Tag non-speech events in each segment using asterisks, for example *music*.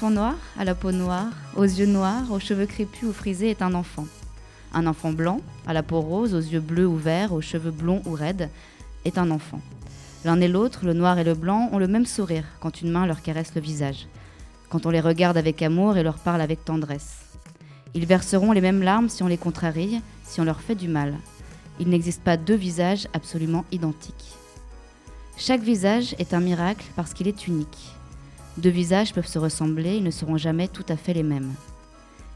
Enfant noir, à la peau noire, aux yeux noirs, aux cheveux crépus ou frisés est un enfant. Un enfant blanc, à la peau rose, aux yeux bleus ou verts, aux cheveux blonds ou raides, est un enfant. L'un et l'autre, le noir et le blanc, ont le même sourire quand une main leur caresse le visage, quand on les regarde avec amour et leur parle avec tendresse. Ils verseront les mêmes larmes si on les contrarie, si on leur fait du mal. Il n'existe pas deux visages absolument identiques. Chaque visage est un miracle parce qu'il est unique. Deux visages peuvent se ressembler, ils ne seront jamais tout à fait les mêmes.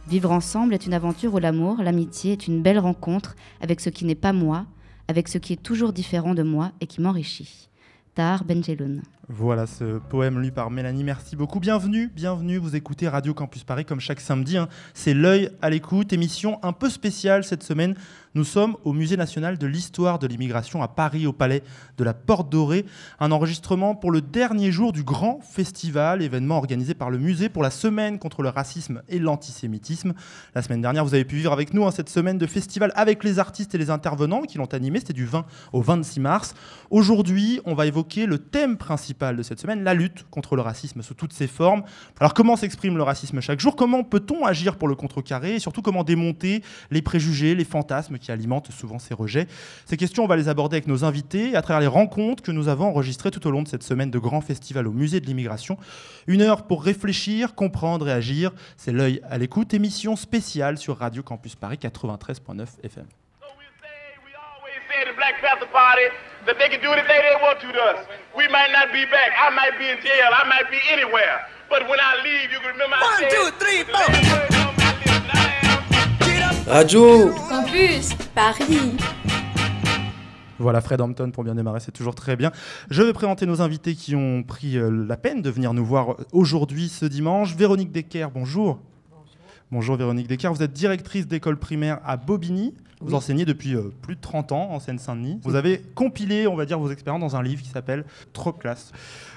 Vivre ensemble est une aventure où l'amour, l'amitié est une belle rencontre avec ce qui n'est pas moi, avec ce qui est toujours différent de moi et qui m'enrichit. Tahar Benjeloun. Voilà ce poème lu par Mélanie. Merci beaucoup. Bienvenue, bienvenue. Vous écoutez Radio Campus Paris comme chaque samedi. hein. C'est l'œil à l'écoute. Émission un peu spéciale cette semaine. Nous sommes au Musée national de l'histoire de l'immigration à Paris, au palais de la Porte Dorée. Un enregistrement pour le dernier jour du grand festival, événement organisé par le musée pour la semaine contre le racisme et l'antisémitisme. La semaine dernière, vous avez pu vivre avec nous hein, cette semaine de festival avec les artistes et les intervenants qui l'ont animé. C'était du 20 au 26 mars. Aujourd'hui, on va évoquer le thème principal de cette semaine, la lutte contre le racisme sous toutes ses formes. Alors comment s'exprime le racisme chaque jour? Comment peut-on agir pour le contrecarrer? Et surtout comment démonter les préjugés, les fantasmes qui alimentent souvent ces rejets? Ces questions, on va les aborder avec nos invités à travers les rencontres que nous avons enregistrées tout au long de cette semaine de grand festival au musée de l'immigration. Une heure pour réfléchir, comprendre et agir. C'est l'œil à l'écoute, émission spéciale sur Radio Campus Paris 93.9 FM. Say the Black Panther Party that they can do anything they want to to us. We might not be back. I might be in jail. I might be anywhere. But when I leave, you can remember I said, two, three, Radio Campus Paris. Voilà, Fred Hampton pour bien démarrer, c'est toujours très bien. Je vais présenter nos invités qui ont pris euh, la peine de venir nous voir aujourd'hui, ce dimanche. Véronique Decker, bonjour. Bonjour Véronique Decker, vous êtes directrice d'école primaire à Bobigny. Vous enseignez depuis euh, plus de 30 ans en Seine-Saint-Denis. Vous avez compilé, on va dire, vos expériences dans un livre qui s'appelle Trop classe.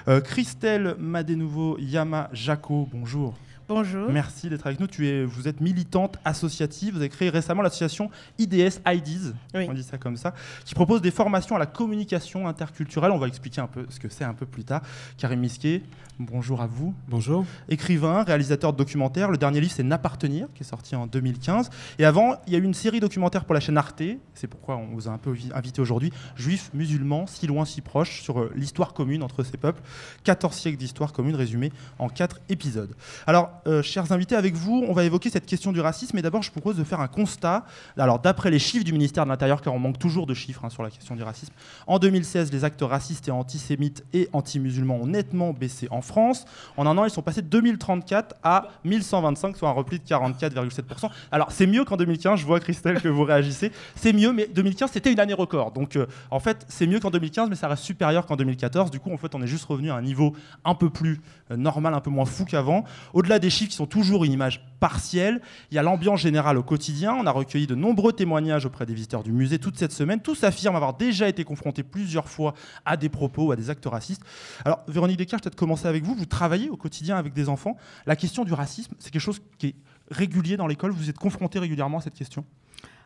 Euh, Christelle Madénouveau Yama Jaco, bonjour. Bonjour. Merci d'être avec nous. Tu es, vous êtes militante associative. Vous avez créé récemment l'association IDS IDs, Oui. on dit ça comme ça, qui propose des formations à la communication interculturelle. On va expliquer un peu ce que c'est un peu plus tard. Karim Misquet, bonjour à vous. Bonjour. Écrivain, réalisateur de documentaires. Le dernier livre, c'est N'appartenir, qui est sorti en 2015. Et avant, il y a eu une série documentaire pour la chaîne Arte. C'est pourquoi on vous a un peu vi- invité aujourd'hui. Juifs, musulmans, si loin, si proches, sur euh, l'histoire commune entre ces peuples. 14 siècles d'histoire commune résumée en 4 épisodes. Alors, euh, chers invités, avec vous, on va évoquer cette question du racisme. Mais d'abord, je propose de faire un constat. Alors, d'après les chiffres du ministère de l'Intérieur, car on manque toujours de chiffres hein, sur la question du racisme, en 2016, les actes racistes et antisémites et anti-musulmans ont nettement baissé en France. En un an, ils sont passés de 2034 à 1125, soit un repli de 44,7%. Alors, c'est mieux qu'en 2015. Je vois, Christelle, que vous réagissez. C'est mieux, mais 2015, c'était une année record. Donc, euh, en fait, c'est mieux qu'en 2015, mais ça reste supérieur qu'en 2014. Du coup, en fait, on est juste revenu à un niveau un peu plus euh, normal, un peu moins fou qu'avant. Au-delà des chiffres qui sont toujours une image partielle, il y a l'ambiance générale au quotidien. On a recueilli de nombreux témoignages auprès des visiteurs du musée toute cette semaine. Tous affirment avoir déjà été confrontés plusieurs fois à des propos ou à des actes racistes. Alors, Véronique Descartes, peut-être commencer avec vous. Vous travaillez au quotidien avec des enfants. La question du racisme, c'est quelque chose qui est régulier dans l'école. Vous êtes confronté régulièrement à cette question?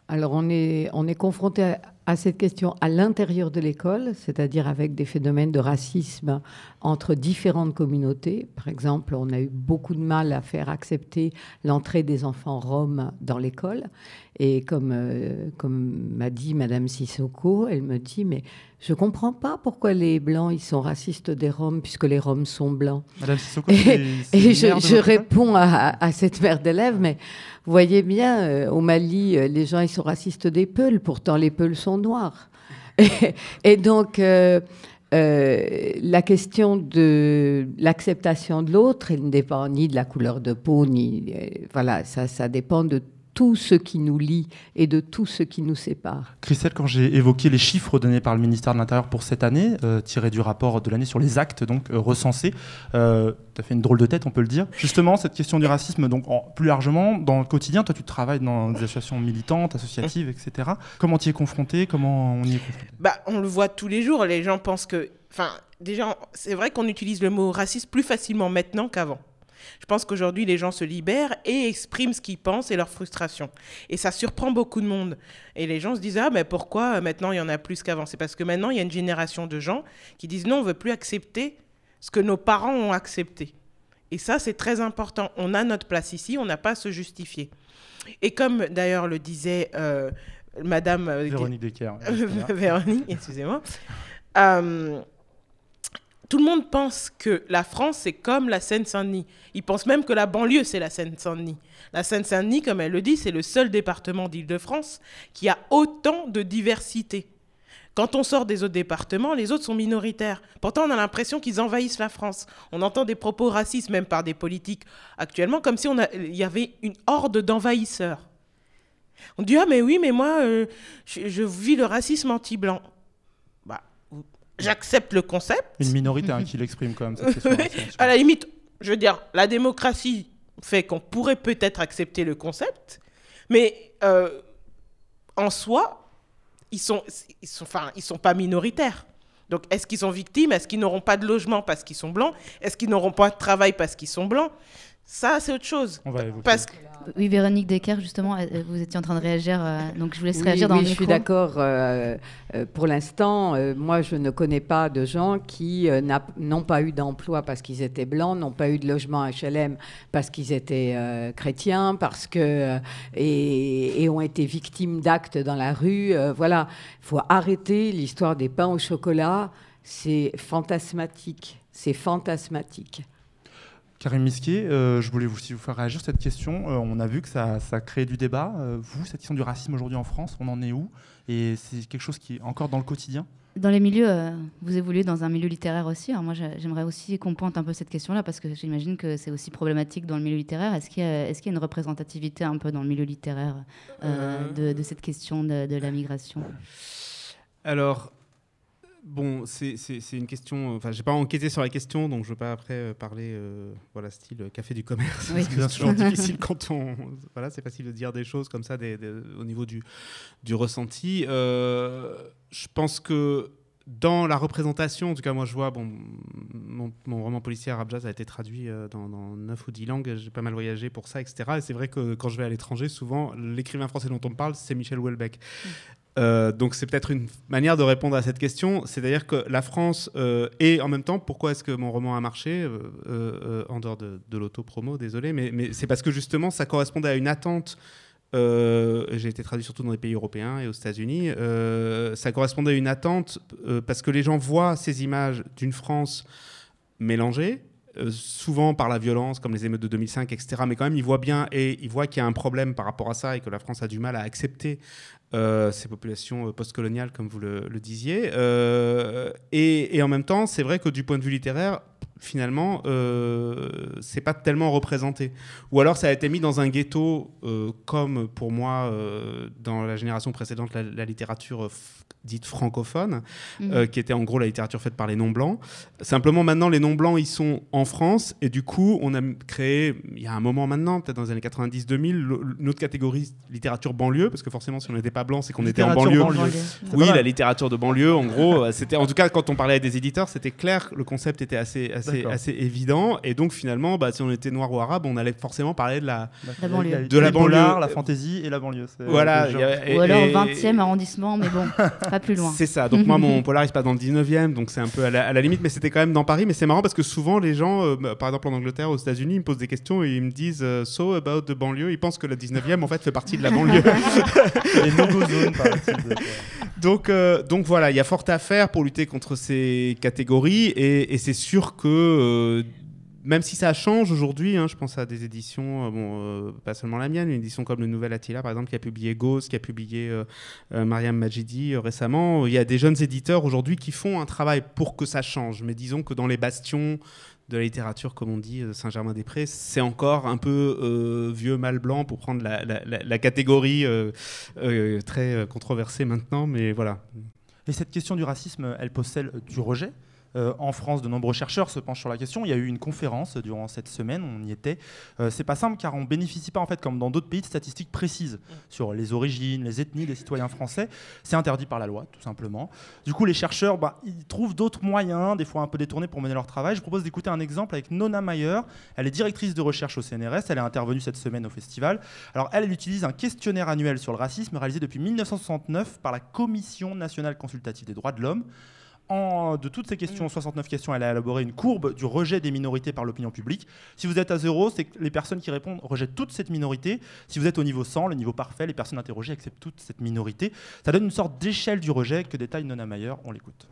Alors on est, on est confronté à, à cette question à l'intérieur de l'école, c'est-à-dire avec des phénomènes de racisme entre différentes communautés. Par exemple, on a eu beaucoup de mal à faire accepter l'entrée des enfants roms dans l'école. Et comme, euh, comme m'a dit Madame Sissoko, elle me dit, mais je comprends pas pourquoi les Blancs, ils sont racistes des Roms, puisque les Roms sont blancs. Madame Sissoko, et, *laughs* je, réponds à, à cette mère d'élève, mais vous voyez bien, euh, au Mali, euh, les gens, ils sont racistes des Peuls, pourtant les Peuls sont noirs. Et, et donc, euh, euh, la question de l'acceptation de l'autre, elle ne dépend ni de la couleur de peau, ni. euh, voilà, ça, ça dépend de tout ce qui nous lie et de tout ce qui nous sépare. Christelle, quand j'ai évoqué les chiffres donnés par le ministère de l'Intérieur pour cette année, euh, tirés du rapport de l'année sur les actes donc euh, recensés, euh, tu as fait une drôle de tête, on peut le dire. Justement, cette question du racisme, donc en- plus largement, dans le quotidien, toi tu travailles dans des associations militantes, associatives, etc. Comment tu y es confronté? Comment on y est confronté? Bah, on le voit tous les jours. Les gens pensent que. Enfin, déjà, c'est vrai qu'on utilise le mot raciste plus facilement maintenant qu'avant. Je pense qu'aujourd'hui, les gens se libèrent et expriment ce qu'ils pensent et leur frustration. Et ça surprend beaucoup de monde. Et les gens se disent Ah, mais pourquoi euh, maintenant il y en a plus qu'avant? C'est parce que maintenant, il y a une génération de gens qui disent Non, on ne veut plus accepter ce que nos parents ont accepté. Et ça, c'est très important. On a notre place ici, on n'a pas à se justifier. Et comme d'ailleurs le disait euh, Madame euh, Véronique Decker. *laughs* Véronique, excusez-moi. Euh, tout le monde pense que la France, c'est comme la Seine-Saint-Denis. Ils pensent même que la banlieue, c'est la Seine-Saint-Denis. La Seine-Saint-Denis, comme elle le dit, c'est le seul département d'Île-de-France qui a autant de diversité. Quand on sort des autres départements, les autres sont minoritaires. Pourtant, on a l'impression qu'ils envahissent la France. On entend des propos racistes, même par des politiques actuellement, comme si il y avait une horde d'envahisseurs. On dit Ah, mais oui, mais moi, euh, je vis le racisme anti-blanc. J'accepte le concept. Une minorité hein, qui l'exprime quand même. Cette Oui, à la limite, je veux dire, la démocratie fait qu'on pourrait peut-être accepter le concept, mais euh, en soi, ils sont, ils sont, enfin, ils sont pas minoritaires. Donc, est-ce qu'ils sont victimes? Est-ce qu'ils n'auront pas de logement parce qu'ils sont blancs? Est-ce qu'ils n'auront pas de travail parce qu'ils sont blancs? Ça, c'est autre chose. On va évoquer. Parce que Oui, Véronique Decker, justement, vous étiez en train de réagir, euh, donc je vous laisse Oui, réagir dans oui, le je suis micro. d'accord. euh, euh, pour l'instant, euh, moi, je ne connais pas de gens qui euh, n'ont pas eu d'emploi parce qu'ils étaient blancs, n'ont pas eu de logement HLM parce qu'ils étaient euh, chrétiens, parce que euh, et, et ont été victimes d'actes dans la rue. euh, voilà, il faut arrêter l'histoire des pains au chocolat. C'est fantasmatique. C'est fantasmatique. Karim Misquier, euh, je voulais vous, aussi vous faire réagir sur cette question. Euh, on a vu que ça, ça crée du débat. Euh, vous, cette question du racisme aujourd'hui en France, on en est où? Et c'est quelque chose qui est encore dans le quotidien? Dans les milieux, euh, vous évoluez dans un milieu littéraire aussi. Alors moi, j'ai- j'aimerais aussi qu'on pointe un peu cette question-là parce que j'imagine que c'est aussi problématique dans le milieu littéraire. Est-ce qu'il y, a- y une représentativité un peu dans le milieu littéraire euh, de, de cette question de, de la migration? Alors, bon, c'est une question. Enfin, j'ai pas enquêté sur la question, donc je veux pas après euh, parler, euh, voilà, style euh, café du commerce. Oui. *laughs* c'est toujours *laughs* difficile quand on. Voilà, c'est facile de dire des choses comme ça des- des- au niveau du, du ressenti. Euh, je pense que dans la représentation, en tout cas, moi je vois, bon, mon, mon roman policier Arab Jazz a été traduit euh, dans, dans 9 ou 10 langues, j'ai pas mal voyagé pour ça, etc. Et c'est vrai que quand je vais à l'étranger, souvent, l'écrivain français dont on me parle, c'est Michel Houellebecq. Euh, donc c'est peut-être une manière de répondre à cette question, c'est-à-dire que la France euh, et en même temps, pourquoi est-ce que mon roman a marché euh, euh, en dehors de, de l'auto-promo, désolé, mais, c'est parce que justement ça correspondait à une attente. J'ai été traduit surtout dans les pays européens et aux États-Unis. ça correspondait à une attente parce que les gens voient ces images d'une France mélangée, souvent par la violence, comme les émeutes de 2005, etc. Mais quand même, ils voient bien et ils voient qu'il y a un problème par rapport à ça et que la France a du mal à accepter ces populations euh, postcoloniales, comme vous le, disiez. Euh, et en même temps, c'est vrai que du point de vue littéraire, finalement, euh, c'est pas tellement représenté. Ou alors, ça a été mis dans un ghetto, euh, comme pour moi, euh, dans la génération précédente, la, la littérature dite francophone, Mhm. euh, qui était en gros la littérature faite par les non-blancs. Simplement, maintenant, les non-blancs, ils sont en France, et du coup, on a créé, il y a un moment maintenant, peut-être dans les années 90-2000, le- une autre catégorie littérature banlieue, parce que forcément, si on n'était pas blanc, c'est qu'on était en Littérature banlieue. banlieue. Oui, la littérature de banlieue, en gros, c'était, en tout cas, quand on parlait à des éditeurs, c'était clair, le concept était assez, assez assez, assez évident. Et donc finalement, bah, si on était noir ou arabe, on allait forcément parler de la, La banlieue. de la banlieue. la fantaisie et la banlieue. Voilà. et- Ou alors et- 20e arrondissement, mais bon, *laughs* pas plus loin. C'est ça. Donc moi, *laughs* mon polar, il se passe dans le 19e, donc c'est un peu à la, à la limite, mais c'était quand même dans Paris. Mais c'est marrant parce que souvent, les gens, euh, bah, par exemple en Angleterre, aux États-Unis, ils me posent des questions et ils me disent euh, So about the banlieue. Ils pensent que la 19e, en fait, fait partie de la banlieue. *laughs* Les no-go zones, donc, euh, donc voilà, il y a fort à faire pour lutter contre ces catégories et, et c'est sûr que. Euh, même si ça change aujourd'hui, hein, je pense à des éditions, euh, bon, euh, pas seulement la mienne, une édition comme le Nouvel Attila, par exemple, qui a publié Ghost, qui a publié euh, Mariam Majidi récemment. Il y a des jeunes éditeurs aujourd'hui qui font un travail pour que ça change. Mais disons que dans les bastions de la littérature, comme on dit, Saint-Germain-des-Prés, c'est encore un peu vieux mâle blanc pour prendre la, catégorie très controversée maintenant. Mais voilà. Et cette question du racisme, elle pose celle du rejet? Euh, en France, de nombreux chercheurs se penchent sur la question. Il y a eu une conférence durant cette semaine, on y était. Euh, c'est pas simple car on bénéficie pas, en fait, comme dans d'autres pays, de statistiques précises sur les origines, les ethnies des citoyens français. C'est interdit par la loi, tout simplement. Du coup, les chercheurs, bah, ils trouvent d'autres moyens, des fois un peu détournés, pour mener leur travail. Je vous propose d'écouter un exemple avec Nona Mayer. Elle est directrice de recherche au CNRS. Elle est intervenue cette semaine au festival. Alors, elle utilise un questionnaire annuel sur le racisme réalisé depuis 1969 par la Commission nationale consultative des droits de l'homme. En, de toutes ces questions, 69 questions, elle a élaboré une courbe du rejet des minorités par l'opinion publique. Si vous êtes à zéro, c'est que les personnes qui répondent rejettent toute cette minorité. Si vous êtes au niveau 100, le niveau parfait, les personnes interrogées acceptent toute cette minorité. Ça donne une sorte d'échelle du rejet que détaille Nona Mayer. On l'écoute.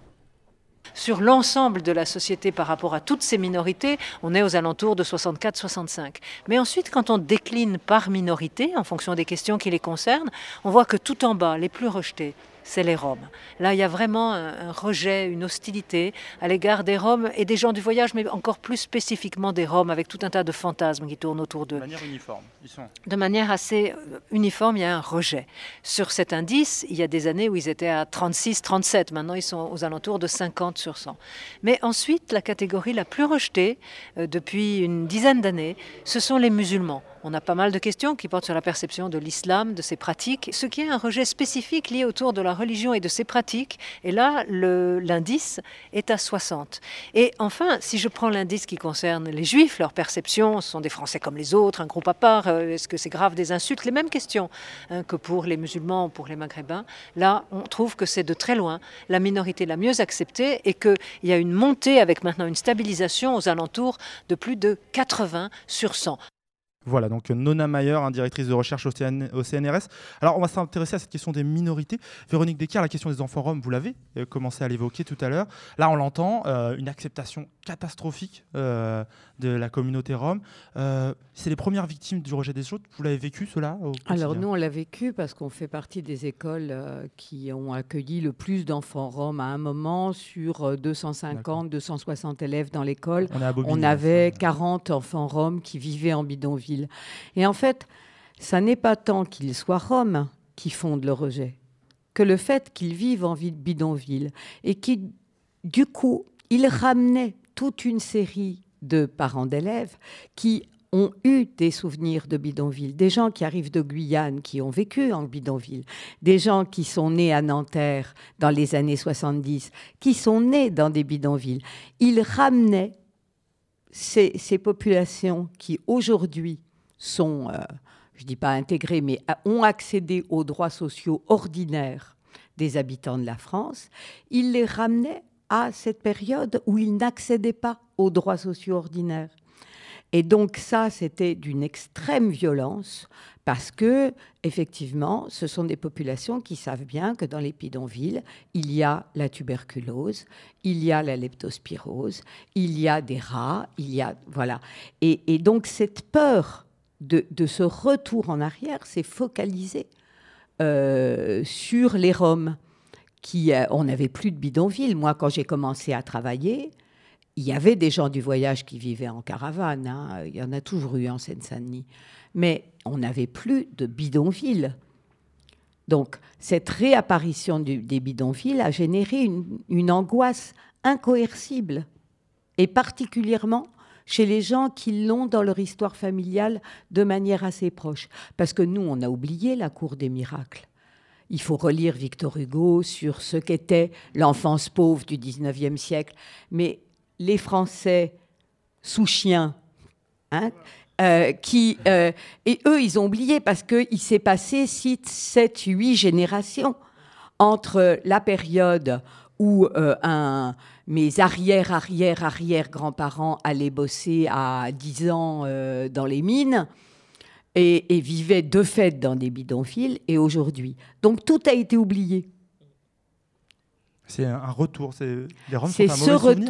Sur l'ensemble de la société par rapport à toutes ces minorités, on est aux alentours de 64-65. Mais ensuite, quand on décline par minorité, en fonction des questions qui les concernent, on voit que tout en bas, les plus rejetés, c'est les Roms. Là, il y a vraiment un, un rejet, une hostilité à l'égard des Roms et des gens du voyage, mais encore plus spécifiquement des Roms, avec tout un tas de fantasmes qui tournent autour d'eux. De manière uniforme. Ils sont... De manière assez euh, uniforme, il y a un rejet. Sur cet indice, il y a des années où ils étaient à 36, 37. Maintenant, ils sont aux alentours de 50 sur 100. Mais ensuite, la catégorie la plus rejetée euh, depuis une dizaine d'années, ce sont les musulmans. On a pas mal de questions qui portent sur la perception de l'islam, de ses pratiques, ce qui est un rejet spécifique lié autour de la religion et de ses pratiques. Et là, l'indice est à 60. Et enfin, si je prends l'indice qui concerne les juifs, leur perception, ce sont des Français comme les autres, un groupe à part, euh, est-ce que c'est grave des insultes? Les mêmes questions hein, que pour les musulmans ou pour les maghrébins. Là, on trouve que c'est de très loin la minorité la mieux acceptée et qu'il y a une montée avec maintenant une stabilisation aux alentours de plus de 80 sur 100. Voilà, donc Nona Mayer, hein, directrice de recherche au, CN au CNRS. Alors, on va s'intéresser à cette question des minorités. Véronique Descartes, la question des enfants roms, vous l'avez euh, commencé à l'évoquer tout à l'heure. Là, on l'entend, euh, une acceptation catastrophique euh, de la communauté rom. Euh, c'est les premières victimes du rejet des autres. Vous l'avez vécu, cela Alors nous, on l'a vécu parce qu'on fait partie des écoles euh, qui ont accueilli le plus d'enfants roms à un moment sur euh, 250, 260 élèves dans l'école. On On avait 40 enfants roms qui vivaient en bidonville. Et en fait, ça n'est pas tant qu'ils soient roms qui fondent le rejet que le fait qu'ils vivent en vi- bidonville et qui, du coup, ils ramenaient toute une série de parents d'élèves qui ont eu des souvenirs de bidonville, des gens qui arrivent de Guyane, qui ont vécu en bidonville, des gens qui sont nés à Nanterre dans les années 70, qui sont nés dans des bidonvilles. Ils ramenaient ces, populations qui aujourd'hui sont, euh, je ne dis pas intégrées, mais ont accédé aux droits sociaux ordinaires des habitants de la France, ils les ramenaient à cette période où ils n'accédaient pas aux droits sociaux ordinaires. Et donc ça, c'était d'une extrême violence parce que, effectivement, ce sont des populations qui savent bien que dans les bidonvilles, il y a la tuberculose, il y a la leptospirose, il y a des rats, il y a voilà. Et, donc cette peur de, de ce retour en arrière s'est focalisée euh, sur les Roms. Euh, on n'avait plus de bidonville. Moi, quand j'ai commencé à travailler, il y avait des gens du voyage qui vivaient en caravane. hein. Il y en a toujours eu en Seine-Saint-Denis. Mais on n'avait plus de bidonville. Donc, cette réapparition du- des bidonvilles a généré une, une angoisse incoercible, et particulièrement chez les gens qui l'ont dans leur histoire familiale de manière assez proche. Parce que nous, on a oublié la cour des miracles. Il faut relire Victor Hugo sur ce qu'était l'enfance pauvre du 19e siècle. Mais les Français sous chien. Hein, euh, qui, euh, et eux, ils ont oublié parce qu'il s'est passé 6, 7, 8 générations entre la période où euh, mes arrière, arrière, arrière grands-parents allaient bosser à 10 ans dans les mines et, et vivaient de fait dans des bidonvilles, et aujourd'hui. Donc tout a été oublié. C'est un retour. Ce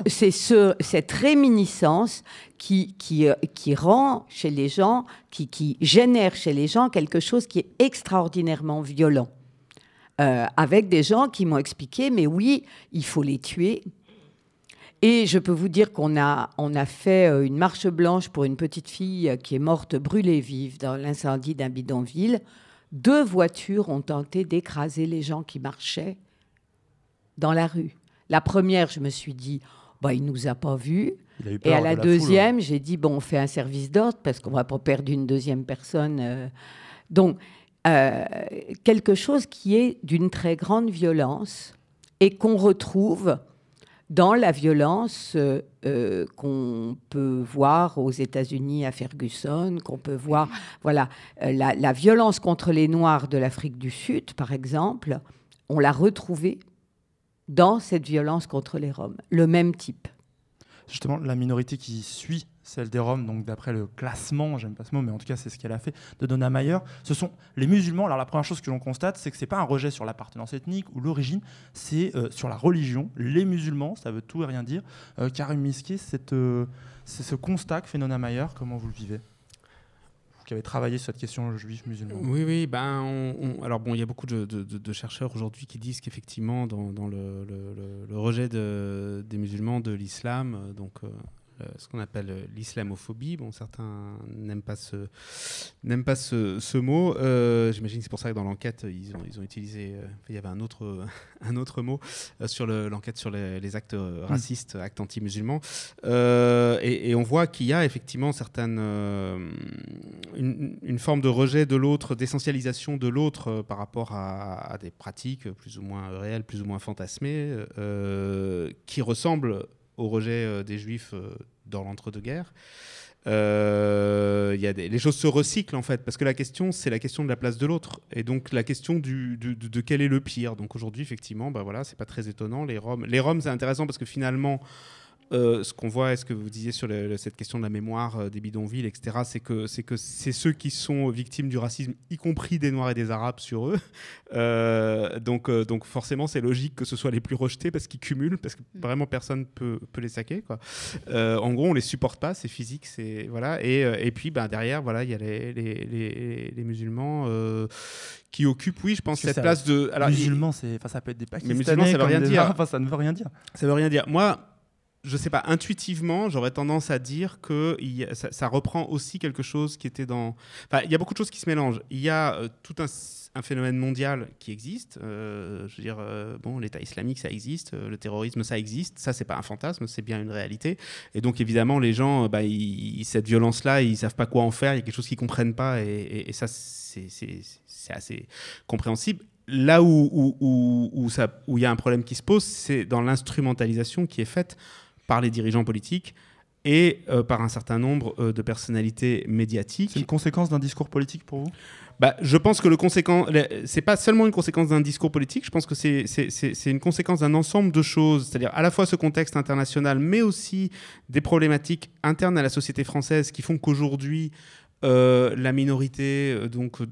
c'est ce, cette réminiscence qui, qui, euh, qui rend chez les gens, qui, qui génère chez les gens quelque chose qui est extraordinairement violent. Euh, avec des gens qui m'ont expliqué, mais oui, il faut les tuer. Et je peux vous dire qu'on a, on a fait euh, une marche blanche pour une petite fille qui est morte brûlée vive dans l'incendie d'un bidonville. Deux voitures ont tenté d'écraser les gens qui marchaient dans la rue. La première, je me suis dit, bah, il nous a pas vus. Et à de la la deuxième, j'ai dit, bon, on fait un service d'ordre parce qu'on va pas perdre une deuxième personne. euh. Donc, euh, quelque chose qui est d'une très grande violence et qu'on retrouve dans la violence euh, euh, qu'on peut voir aux États-Unis à Ferguson, qu'on peut voir, voilà, euh, la, la violence contre les Noirs de l'Afrique du Sud, par exemple, on l'a retrouvée dans cette violence contre les Roms, le même type. Justement, la minorité qui suit celle des Roms, donc d'après le classement, j'aime pas ce mot, mais en tout cas c'est ce qu'elle a fait, de Donna Mayer, ce sont les musulmans. Alors la première chose que l'on constate, c'est que c'est pas un rejet sur l'appartenance ethnique ou l'origine, c'est euh, sur la religion. Les musulmans, ça veut tout et rien dire. Euh, Karim Miski, c'est euh, c'est ce constat que fait Donna Mayer, comment vous le vivez? Vous qui avez travaillé sur cette question juif musulman. Oui, oui. Ben, alors bon, il y a beaucoup de, chercheurs aujourd'hui qui disent qu'effectivement, dans, le, rejet de- des musulmans de l'islam, euh, donc ce qu'on appelle euh, l'islamophobie, bon, certains n'aiment pas ce n'aiment pas ce, ce mot. Euh, J'imagine que c'est pour ça que dans l'enquête, ils ont, ils ont utilisé. euh, il y avait un autre *laughs* un autre mot euh, sur le- l'enquête sur les, les actes euh, racistes, actes anti-musulmans. Euh, et, et on voit qu'il y a effectivement certaines euh, une, une forme de rejet de l'autre, d'essentialisation de l'autre euh, par rapport à, à des pratiques plus ou moins réelles, plus ou moins fantasmées, euh, qui ressemblent au rejet euh, des juifs euh, dans l'entre-deux-guerres. Euh, y a les choses se recyclent en fait, parce que la question, c'est la question de la place de l'autre, et donc la question de, quel est le pire. Donc aujourd'hui, effectivement, bah voilà, c'est pas très étonnant. Les les Roms, c'est intéressant parce que finalement, euh, ce qu'on voit, est-ce que vous disiez sur le- le- cette question de la mémoire euh, des bidonvilles, etc., c'est que c'est que c'est ceux qui sont victimes du racisme, y compris des Noirs et des Arabes sur eux. *laughs* Euh, donc, euh, donc forcément, c'est logique que ce soit les plus rejetés parce qu'ils cumulent, parce que vraiment personne peut, peut les saquer. Quoi. Euh, en gros, on les supporte pas, c'est physique, c'est voilà. Et, euh, et puis, ben, derrière, voilà, il y a les, les, les- les musulmans. euh, qui occupent, oui, je pense, cette ça- place de. il- musulmans, c'est, enfin, ça peut être des mais Pakistanais. musulmans, ça veut rien dire. Enfin, ça ne veut rien dire. Ça veut rien dire. Moi, je sais pas, intuitivement, j'aurais tendance à dire que ça, reprend aussi quelque chose qui était dans. Enfin, il y a beaucoup de choses qui se mélangent. Il y a euh, tout un, phénomène mondial qui existe. Euh, je veux dire, euh, bon, l'État islamique, ça existe. le terrorisme, ça existe. Ça, c'est pas un fantasme, c'est bien une réalité. Et donc, évidemment, les gens, bah, cette violence-là, ils savent pas quoi en faire. Il y a quelque chose qu'ils comprennent pas. Et, ça, c'est assez compréhensible. Là où il y a un problème qui se pose, c'est dans l'instrumentalisation qui est faite par les dirigeants politiques et euh, par un certain nombre euh, de personnalités médiatiques. C'est une conséquence d'un discours politique pour vous? Bah, je pense que le conséquent, c'est pas seulement une conséquence d'un discours politique. Je pense que c'est une conséquence d'un ensemble de choses, c'est-à-dire à la fois ce contexte international, mais aussi des problématiques internes à la société française qui font qu'aujourd'hui euh, la minorité euh, donc euh,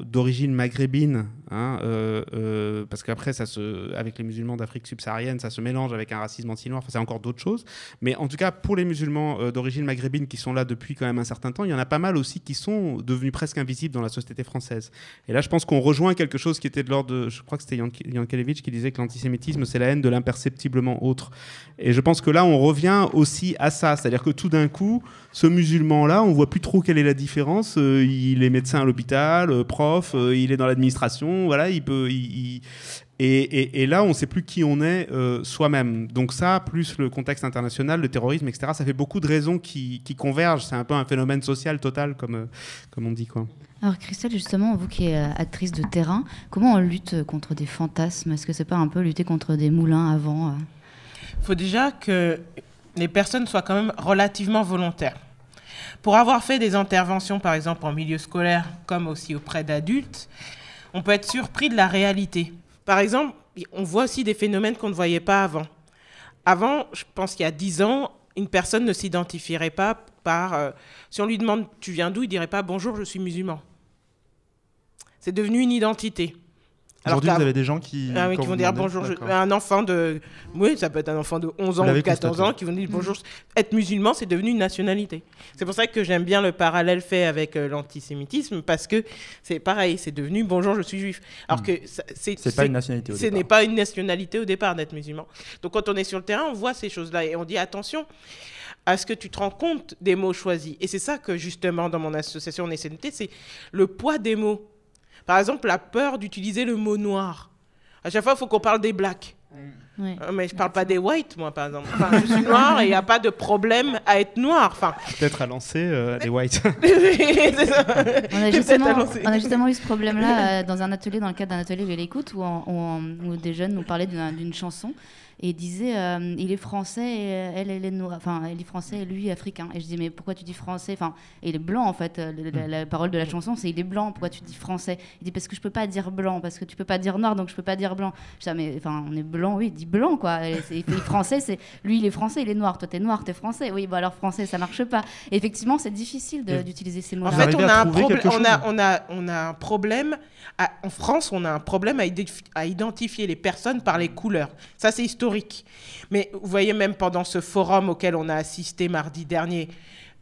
d'origine maghrébine, hein, parce qu'après ça se, avec les musulmans d'Afrique subsaharienne, ça se mélange avec un racisme anti-noir. Enfin, c'est encore d'autres choses. Mais en tout cas, pour les musulmans d'origine maghrébine qui sont là depuis quand même un certain temps, il y en a pas mal aussi qui sont devenus presque invisibles dans la société française. Et là, je pense qu'on rejoint quelque chose qui était de l'ordre de, je crois que c'était Yank- Yankelevitch qui disait que l'antisémitisme c'est la haine de l'imperceptiblement autre. Et je pense que là, on revient aussi à ça, c'est-à-dire que tout d'un coup, ce musulman-là, on voit plus trop quelle est la différence. Euh, il est médecin à l'hôpital, euh, prof, euh, il est dans l'administration, voilà, il peut. il- il- Et, et- et là, on ne sait plus qui on est euh, soi-même. Donc ça, plus le contexte international, le terrorisme, etc., ça fait beaucoup de raisons qui, qui convergent. C'est un peu un phénomène social total, comme, euh, comme on dit. Quoi. Alors Christelle, justement, vous qui êtes actrice de terrain, comment on lutte contre des fantasmes? Est-ce que c'est pas un peu lutter contre des moulins avant euh? Faut déjà que les personnes soient quand même relativement volontaires. Pour avoir fait des interventions, par exemple en milieu scolaire, comme aussi auprès d'adultes, on peut être surpris de la réalité. Par exemple, on voit aussi des phénomènes qu'on ne voyait pas avant. Avant, je pense qu'il y a dix ans, une personne ne s'identifierait pas par... euh, si on lui demande tu viens d'où, il dirait pas bonjour, je suis musulman. C'est devenu une identité. Aujourd'hui, vous avez des gens qui. ah oui, qui vont dire bonjour. je-. Un enfant de. Oui, ça peut être un enfant de 11 Vous ans ou 14 constaté. ans qui vont dire bonjour. Être musulman, c'est devenu une nationalité. C'est pour ça que j'aime bien le parallèle fait avec euh, l'antisémitisme parce que c'est pareil, c'est devenu bonjour, je suis juif. Alors Mm. que c'est. C'est pas une nationalité au Ce n'est pas une nationalité au départ d'être musulman. Donc quand on est sur le terrain, on voit ces choses-là et on dit attention à ce que tu te rends compte des mots choisis. Et c'est ça que justement dans mon association en SNT, c'est le poids des mots. Par exemple, la peur d'utiliser le mot noir. À chaque fois, il faut qu'on parle des blacks. Oui. Euh, Mais je parle pas des whites, moi, par exemple. Enfin, je suis noire et il n'y a pas de problème à être noir. Enfin, Peut-être à lancer euh, les whites. *laughs* C'est ça. On a, *laughs* justement, on a justement eu ce problème-là euh, dans un atelier, dans le cadre d'un atelier de l'écoute, où, des jeunes nous parlaient d'une chanson et disaient euh, il est français et euh, elle, elle est noire. Enfin, elle est français et lui africain. Et je dis mais pourquoi tu dis français? Enfin, et il est blanc en fait. euh, La, la- la parole de la chanson, c'est il est blanc. Pourquoi tu dis français? Il dit parce que je peux pas dire blanc, parce que tu peux pas dire noir, donc je peux pas dire blanc. Je dis ah, mais enfin, on est blanc, oui, dis blanc quoi. Et c'est- il est français, c'est lui il est français, il est noir. Toi t'es noir, t'es français. Oui, bah alors français ça marche pas. Et effectivement, c'est difficile d'utiliser ces mots. En fait, on a, un problème, on, a, on, a, on a un problème. à- en France, on a un problème à identifier les personnes par les couleurs. Ça, c'est historique. Mais vous voyez, même pendant ce forum auquel on a assisté mardi dernier,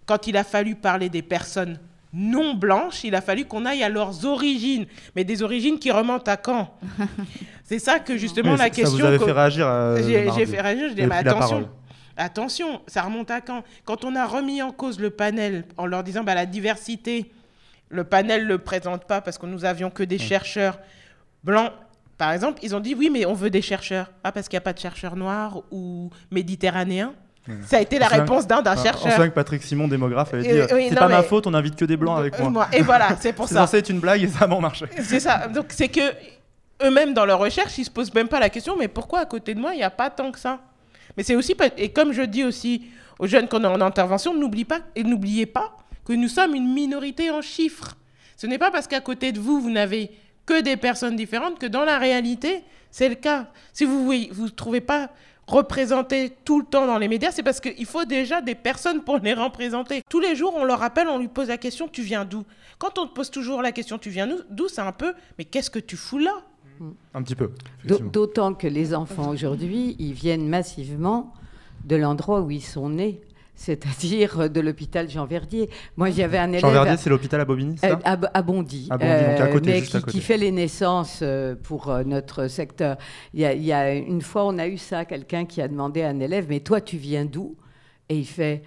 quand il a fallu parler des personnes non blanches, il a fallu qu'on aille à leurs origines. Mais des origines qui remontent à quand? *laughs* C'est ça que justement Oui, la ça- question. vous que- fait réagir, euh, J'ai fait réagir. Je dis, mais avez attention. Attention, ça remonte à quand? Quand on a remis en cause le panel en leur disant bah, la diversité, le panel ne le présente pas parce que nous avions que des chercheurs blancs. Par exemple, ils ont dit oui, mais on veut des chercheurs. Ah, parce qu'il n'y a pas de chercheurs noirs ou méditerranéens. Ça a été la On réponse d'un d'un On se chercheur. souvient que Patrick Simon, démographe, avait dit Euh, euh, oui, C'est pas ma faute, on invite que des blancs avec moi. Et voilà, c'est pour ça. être une blague et ça a bon marché. C'est ça. Donc c'est que eux-mêmes dans leur recherche, ils se posent même pas la question, mais pourquoi à côté de moi il n'y a pas tant que ça? Mais c'est aussi et comme je dis aussi aux jeunes qu'on est en intervention, n'oubliez pas et n'oubliez pas que nous sommes une minorité en chiffres. Ce n'est pas parce qu'à côté de vous vous n'avez que des personnes différentes que dans la réalité c'est le cas. Si vous vous vous trouvez pas représenté tout le temps dans les médias, c'est parce qu'il faut déjà des personnes pour les représenter. Tous les jours, on leur rappelle, on lui pose la question, tu viens d'où? Quand on te pose toujours la question, tu viens d'où? C'est un peu, mais qu'est-ce que tu fous là? Un petit peu. D'au- D'autant que les enfants aujourd'hui, ils viennent massivement de l'endroit où ils sont nés, c'est-à-dire de l'hôpital Jean Verdier. Moi, j'avais un élève. Jean Verdier, c'est l'hôpital à Bobigny, c'est Euh, ça à, à Bondy, À Bondy, donc à côté, mais juste qui, à côté. qui fait les naissances euh, pour euh, notre secteur. Il y, a, il y a une fois, on a eu ça, quelqu'un qui a demandé à un élève, mais toi, tu viens d'où? Et il fait.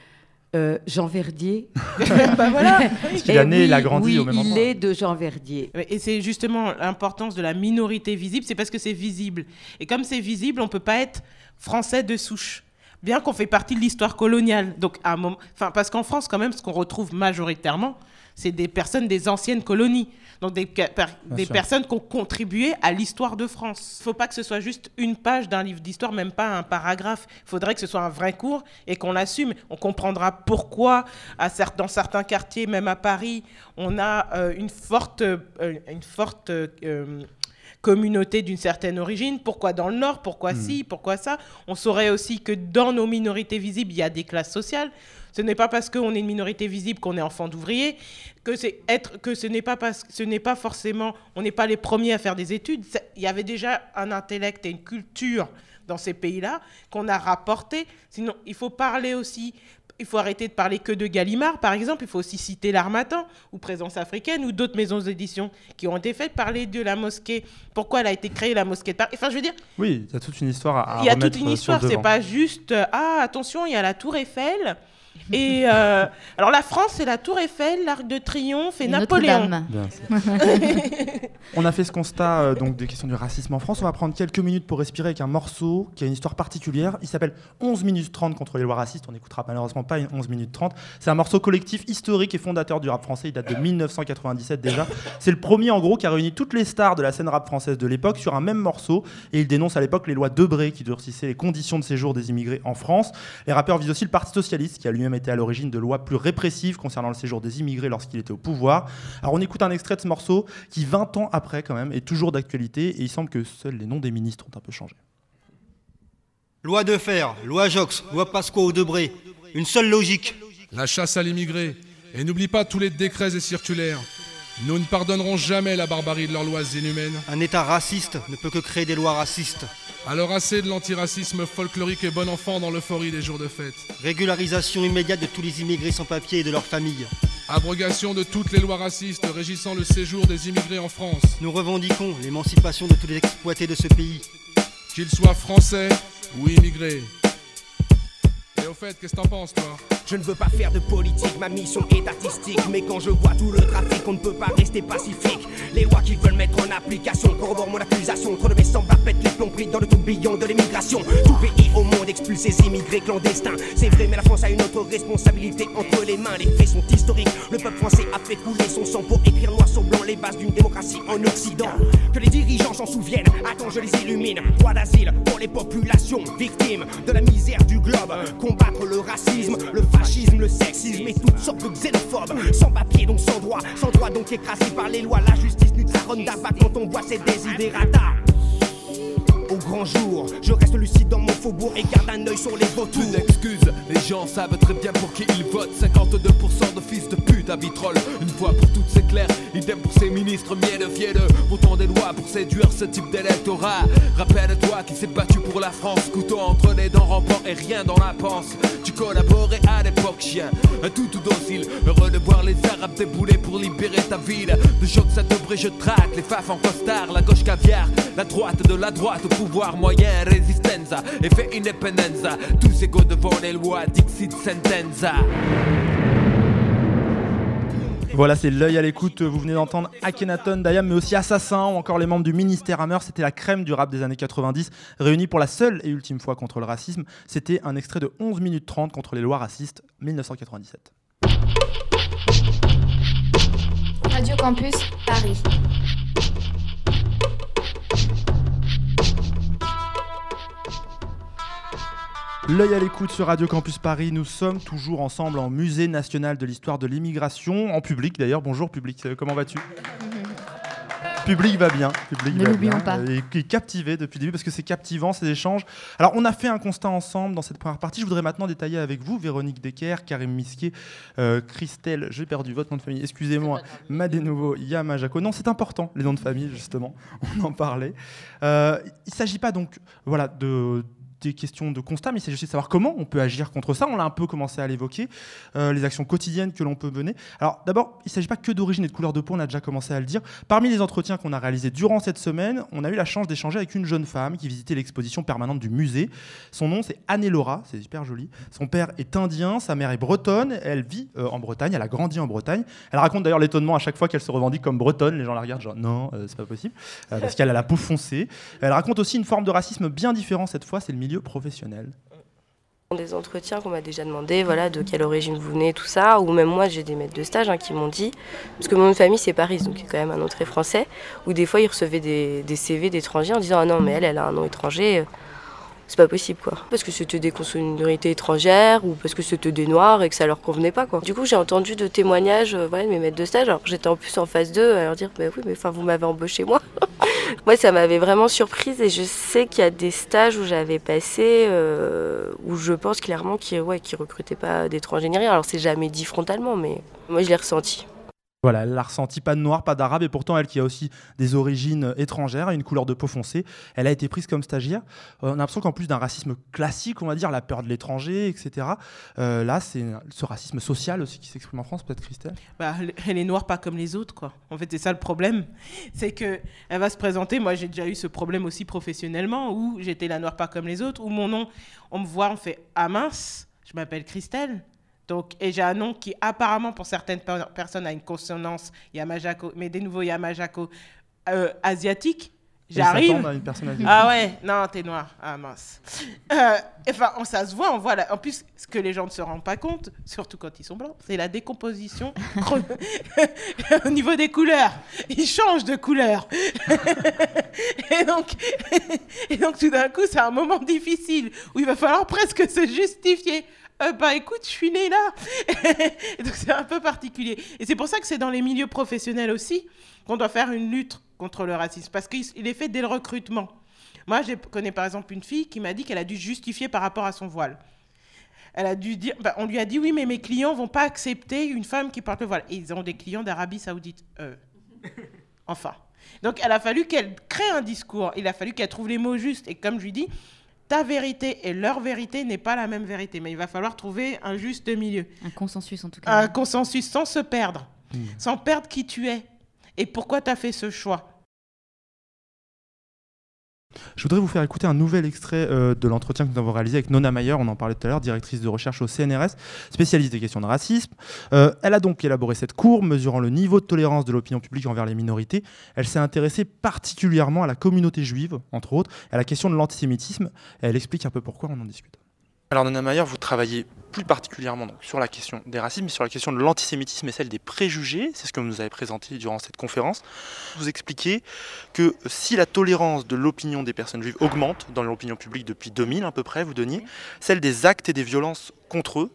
euh, Jean Verdier. *laughs* Bah voilà. Qu'il a Et né, il a oui, grandi oui, au même il endroit. est de Jean Verdier. Et c'est justement l'importance de la minorité visible, c'est parce que c'est visible. Et comme c'est visible, on ne peut pas être français de souche. Bien qu'on fait partie de l'histoire coloniale. Donc, à un moment... enfin, parce qu'en France, quand même, ce qu'on retrouve majoritairement, c'est des personnes des anciennes colonies. Donc, des, per- personnes qui ont contribué à l'histoire de France. Il ne faut pas que ce soit juste une page d'un livre d'histoire, même pas un paragraphe. Il faudrait que ce soit un vrai cours et qu'on l'assume. On comprendra pourquoi, à dans certains quartiers, même à Paris, on a euh, une forte, euh, une forte euh, communauté d'une certaine origine. Pourquoi dans le Nord Pourquoi ci Pourquoi ça On saurait aussi que dans nos minorités visibles, il y a des classes sociales. Ce n'est pas parce qu'on est une minorité visible qu'on est enfant d'ouvrier, que c'est être, que ce n'est pas parce, ce n'est pas forcément, on n'est pas les premiers à faire des études. Il y avait déjà un intellect et une culture dans ces pays-là qu'on a rapporté. Sinon, il faut parler aussi. Il faut arrêter de parler que de Gallimard, par exemple. Il faut aussi citer l'Armatan ou Présence africaine ou d'autres maisons d'édition qui ont été faites. Parler de la mosquée. Pourquoi elle a été créée, la mosquée de Paris? Enfin, je veux dire, Oui, il y a toute une histoire à, il y a toute une histoire. C'est pas juste euh, ah attention, il y a la Tour Eiffel *laughs* Et euh, alors la France, c'est la Tour Eiffel, l'Arc de Triomphe et, Napoléon. *laughs* On a fait ce constat euh, donc des questions du racisme en France. On va prendre quelques minutes pour respirer avec un morceau qui a une histoire particulière. Il s'appelle 11 minutes 30 contre les lois racistes. On n'écoutera malheureusement pas une 11 minutes 30. C'est un morceau collectif historique et fondateur du rap français. Il date de 1997 déjà. C'est le premier en gros qui a réuni toutes les stars de la scène rap française de l'époque sur un même morceau. Et il dénonce à l'époque les lois Debré qui durcissaient les conditions de séjour des immigrés en France. Les rappeurs visent aussi le Parti socialiste qui a lui-même était à l'origine de lois plus répressives concernant le séjour des immigrés lorsqu'il était au pouvoir. Alors on écoute un extrait de ce morceau qui, 20 ans après quand même, est toujours d'actualité et il semble que seuls les noms des ministres ont un peu changé. Loi de fer, loi Jox, loi Pasqua Debré, une seule logique. La chasse à l'immigré. Et n'oublie pas tous les décrets et circulaires. Nous ne pardonnerons jamais la barbarie de leurs lois inhumaines. Un État raciste ne peut que créer des lois racistes. Alors assez de l'antiracisme folklorique et bon enfant dans l'euphorie des jours de fête. Régularisation immédiate de tous les immigrés sans papier et de leurs familles. Abrogation de toutes les lois racistes régissant le séjour des immigrés en France. Nous revendiquons l'émancipation de tous les exploités de ce pays. Qu'ils soient français ou immigrés. Et au fait, qu'est-ce que t'en penses, toi Je ne veux pas faire de politique, ma mission est artistique. Mais quand je vois tout le trafic, on ne peut pas rester pacifique. Les lois qu'ils veulent mettre en application corroborent mon accusation. Trop de mes semblables pètent les plombs dans le tourbillon de l'immigration. Tout pays au monde expulse ses immigrés clandestins. C'est vrai, mais la France a une autre responsabilité entre les mains. Les faits sont historiques. Le peuple français a fait couler son sang pour écrire noir sur blanc les bases d'une démocratie en Occident. Que les dirigeants s'en souviennent. Attends, je les illumine. Droit d'asile pour les populations victimes de la misère du globe. Combattre le racisme, le fascisme, le sexisme et toutes sortes de xénophobes. Sans papier, donc sans droit. Sans droit, donc écrasé par les lois. La justice nude sa ronde d'abat quand on voit ses désidérata. Au grand jour, je reste lucide dans mon faubourg et garde un œil sur les vautours. Une excuse, les gens savent très bien pour qui ils votent. 52% de fils de pute à vitrolles. Une fois pour toutes, c'est clair. Idem pour ces ministres mielleux, fielleux. Autant des lois pour séduire ce type d'électorat. Rappelle-toi qui s'est battu pour la France. Couteau entre les dents rampant et rien dans la panse. Tu collaborais à l'époque, chien. Un tout tout docile. Heureux de voir les Arabes débouler pour libérer ta ville. De choc, ça devrait, je traque. Les faf en costard, la gauche caviar. La droite de la droite pouvoir moyen, resistenza. Effet independenza. Tous égaux devant les lois, dixit sentenza. Voilà, c'est l'œil à l'écoute. Vous venez d'entendre Akhenaton, Dayam, mais aussi Assassin ou encore les membres du ministère Hammer. C'était la crème du rap des années 90, réunis pour la seule et ultime fois contre le racisme. C'était un extrait de 11 minutes 30 contre les lois racistes, 1997. Radio Campus Paris. L'œil à l'écoute sur Radio Campus Paris. Nous sommes toujours ensemble en Musée national de l'histoire de l'immigration, en public d'ailleurs. Bonjour public, Euh, comment vas-tu? *laughs* Public va bien, public Ne va l'oublions bien. pas. Et qui est captivé depuis le début parce que c'est captivant ces échanges. Alors on a fait un constat ensemble dans cette première partie. Je voudrais maintenant détailler avec vous Véronique Decker, Karim Misquier, euh, Christelle. J'ai perdu votre nom de famille. Excusez-moi. Madenovo, Yama Jaco. Non, c'est important les noms de famille justement. *laughs* On en parlait. Euh, il ne s'agit pas donc voilà de des questions de constat, mais s'agit aussi de savoir comment on peut agir contre ça. On l'a un peu commencé à l'évoquer, euh, les actions quotidiennes que l'on peut mener. Alors d'abord, il ne s'agit pas que d'origine et de couleur de peau, on a déjà commencé à le dire. Parmi les entretiens qu'on a réalisés durant cette semaine, on a eu la chance d'échanger avec une jeune femme qui visitait l'exposition permanente du musée. Son nom, c'est Anne-Laura, c'est super joli. Son père est indien, sa mère est bretonne, elle vit euh, en Bretagne, elle a grandi en Bretagne. Elle raconte d'ailleurs l'étonnement à chaque fois qu'elle se revendique comme bretonne. Les gens la regardent genre non, euh, c'est pas possible, euh, parce qu'elle a la peau foncée. Elle raconte aussi une forme de racisme bien différent cette fois, c'est le milieu professionnel. Des entretiens qu'on m'a déjà demandé, voilà, de quelle origine vous venez, tout ça, ou même moi j'ai des maîtres de stage hein, qui m'ont dit, parce que mon famille c'est Paris, donc c'est quand même un nom très français, où des fois ils recevaient des, des CV d'étrangers en disant ah non mais elle, elle a un nom étranger, euh, c'est pas possible quoi. Parce que c'était des consonorités étrangères ou parce que c'était des noirs et que ça leur convenait pas quoi. Du coup j'ai entendu de témoignages euh, de mes maîtres de stage, alors j'étais en plus en phase 2, à leur dire bah oui mais enfin vous m'avez embauché moi. *laughs* Moi, ça m'avait vraiment surprise et je sais qu'il y a des stages où j'avais passé euh, où je pense clairement qu'ils ouais, qu'ils recrutaient pas d'étrangers ni rien. Alors, c'est jamais dit frontalement, mais moi, je l'ai ressenti. Voilà, elle l'a ressenti, pas de noir, pas d'arabe, et pourtant elle qui a aussi des origines étrangères, une couleur de peau foncée, elle a été prise comme stagiaire. Euh, on a l'impression qu'en plus d'un racisme classique, on va dire, la peur de l'étranger, etc., euh, là c'est ce racisme social aussi qui s'exprime en France, peut-être Christelle? Bah, elle est noire pas comme les autres, quoi. En fait, c'est ça le problème. *laughs* C'est que elle va se présenter. Moi, j'ai déjà eu ce problème aussi professionnellement où j'étais la noire pas comme les autres, où mon nom, on me voit, on fait Ah mince, je m'appelle Christelle. Donc, et j'ai un nom qui apparemment pour certaines per- personnes a une consonance Yamajako, mais des nouveaux Yamajako euh, asiatiques. ils J'arrive. s'attendent à une personne asiatique. Ah ouais, non, t'es noir. Ah mince. Euh, Enfin, on- ça se voit, on voit. la- En plus, ce que les gens ne se rendent pas compte, surtout quand ils sont blancs, c'est la décomposition *laughs* au niveau des couleurs. Ils changent de couleur. *laughs* et donc, *laughs* et donc tout d'un coup, c'est un moment difficile où il va falloir presque se justifier. Euh, bah écoute, je suis né là. *laughs* Donc c'est un peu particulier. Et c'est pour ça que c'est dans les milieux professionnels aussi qu'on doit faire une lutte contre le racisme. Parce qu'il il est fait dès le recrutement. Moi, je connais par exemple une fille qui m'a dit qu'elle a dû justifier par rapport à son voile. Elle a dû dire, bah, on lui a dit oui, mais mes clients vont pas accepter une femme qui porte le voile. Et ils ont des clients d'Arabie Saoudite. Euh, *laughs* enfin. Donc, elle a fallu qu'elle crée un discours. Il a fallu qu'elle trouve les mots justes. Et comme je lui dis, ta vérité et leur vérité n'est pas la même vérité. Mais il va falloir trouver un juste milieu. Un consensus en tout cas. Un consensus sans se perdre. Sans perdre qui tu es. Et pourquoi tu as fait ce choix? Je voudrais vous faire écouter un nouvel extrait euh, de l'entretien que nous avons réalisé avec Nona Mayer, on en parlait tout à l'heure, directrice de recherche au CNRS, spécialiste des questions de racisme. Euh, elle a donc élaboré cette courbe mesurant le niveau de tolérance de l'opinion publique envers les minorités. Elle s'est intéressée particulièrement à la communauté juive, entre autres, à la question de l'antisémitisme. Elle explique un peu pourquoi on en discute. Alors Mayer, vous travaillez plus particulièrement donc, sur la question des racismes, mais sur la question de l'antisémitisme et celle des préjugés. C'est ce que vous nous avez présenté durant cette conférence. Vous expliquez que si la tolérance de l'opinion des personnes juives augmente dans l'opinion publique depuis 2000 à peu près, vous donniez, celle des actes et des violences contre eux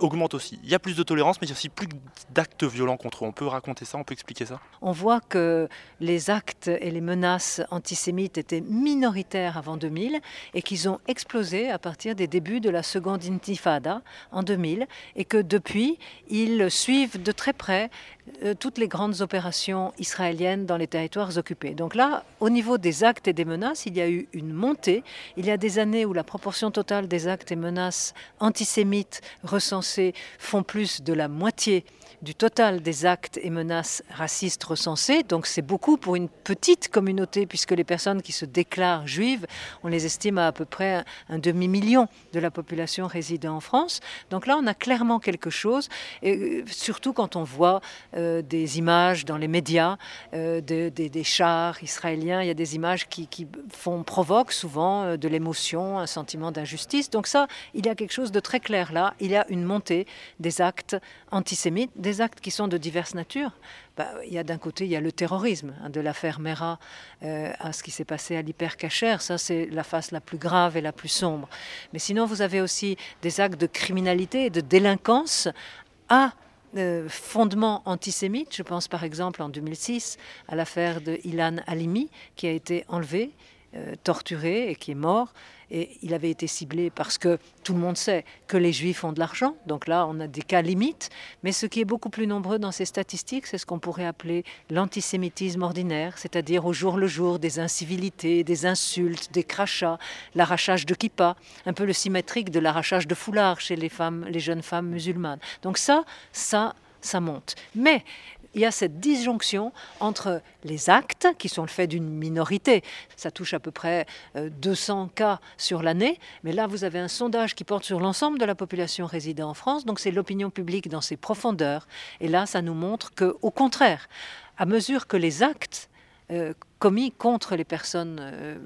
augmente aussi. Il y a plus de tolérance, mais il y a aussi plus d'actes violents contre eux. On peut raconter ça, on peut expliquer ça? On voit que les actes et les menaces antisémites étaient minoritaires avant 2000 et qu'ils ont explosé à partir des débuts de la seconde intifada en 2000 et que depuis, ils suivent de très près euh, toutes les grandes opérations israéliennes dans les territoires occupés. Donc là, au niveau des actes et des menaces, il y a eu une montée. Il y a des années où la proportion totale des actes et menaces antisémites font plus de la moitié du total des actes et menaces racistes recensés. Donc c'est beaucoup pour une petite communauté, puisque les personnes qui se déclarent juives, on les estime à à peu près un, demi-million de la population résidant en France. Donc là, on a clairement quelque chose, et euh, surtout quand on voit euh, des images dans les médias euh, de- des- chars israéliens, il y a des images qui, qui font, provoquent souvent de l'émotion, un sentiment d'injustice. Donc ça, il y a quelque chose de très clair là. Il y a une montée des actes antisémites, des actes qui sont de diverses natures. Bah, il y a d'un côté, il y a le terrorisme, hein, de l'affaire Mera euh, à ce qui s'est passé à l'hypercachère. Ça, c'est la face la plus grave et la plus sombre. Mais sinon, vous avez aussi des actes de criminalité et de délinquance à euh, fondement antisémite. Je pense par exemple en 2006 à l'affaire de Ilan Halimi, qui a été enlevé, euh, torturé et qui est mort. Et il avait été ciblé parce que tout le monde sait que les juifs ont de l'argent. Donc là, on a des cas limites. Mais ce qui est beaucoup plus nombreux dans ces statistiques, c'est ce qu'on pourrait appeler l'antisémitisme ordinaire, c'est-à-dire au jour le jour des incivilités, des insultes, des crachats, l'arrachage de kippa, un peu le symétrique de l'arrachage de foulard chez les femmes, les jeunes femmes musulmanes. Donc ça, ça, ça monte. Mais il y a cette disjonction entre les actes, qui sont le fait d'une minorité, ça touche à peu près euh, 200 cas sur l'année, mais là vous avez un sondage qui porte sur l'ensemble de la population résidant en France, donc c'est l'opinion publique dans ses profondeurs, et là ça nous montre que, au contraire, à mesure que les actes euh, commis contre les personnes euh,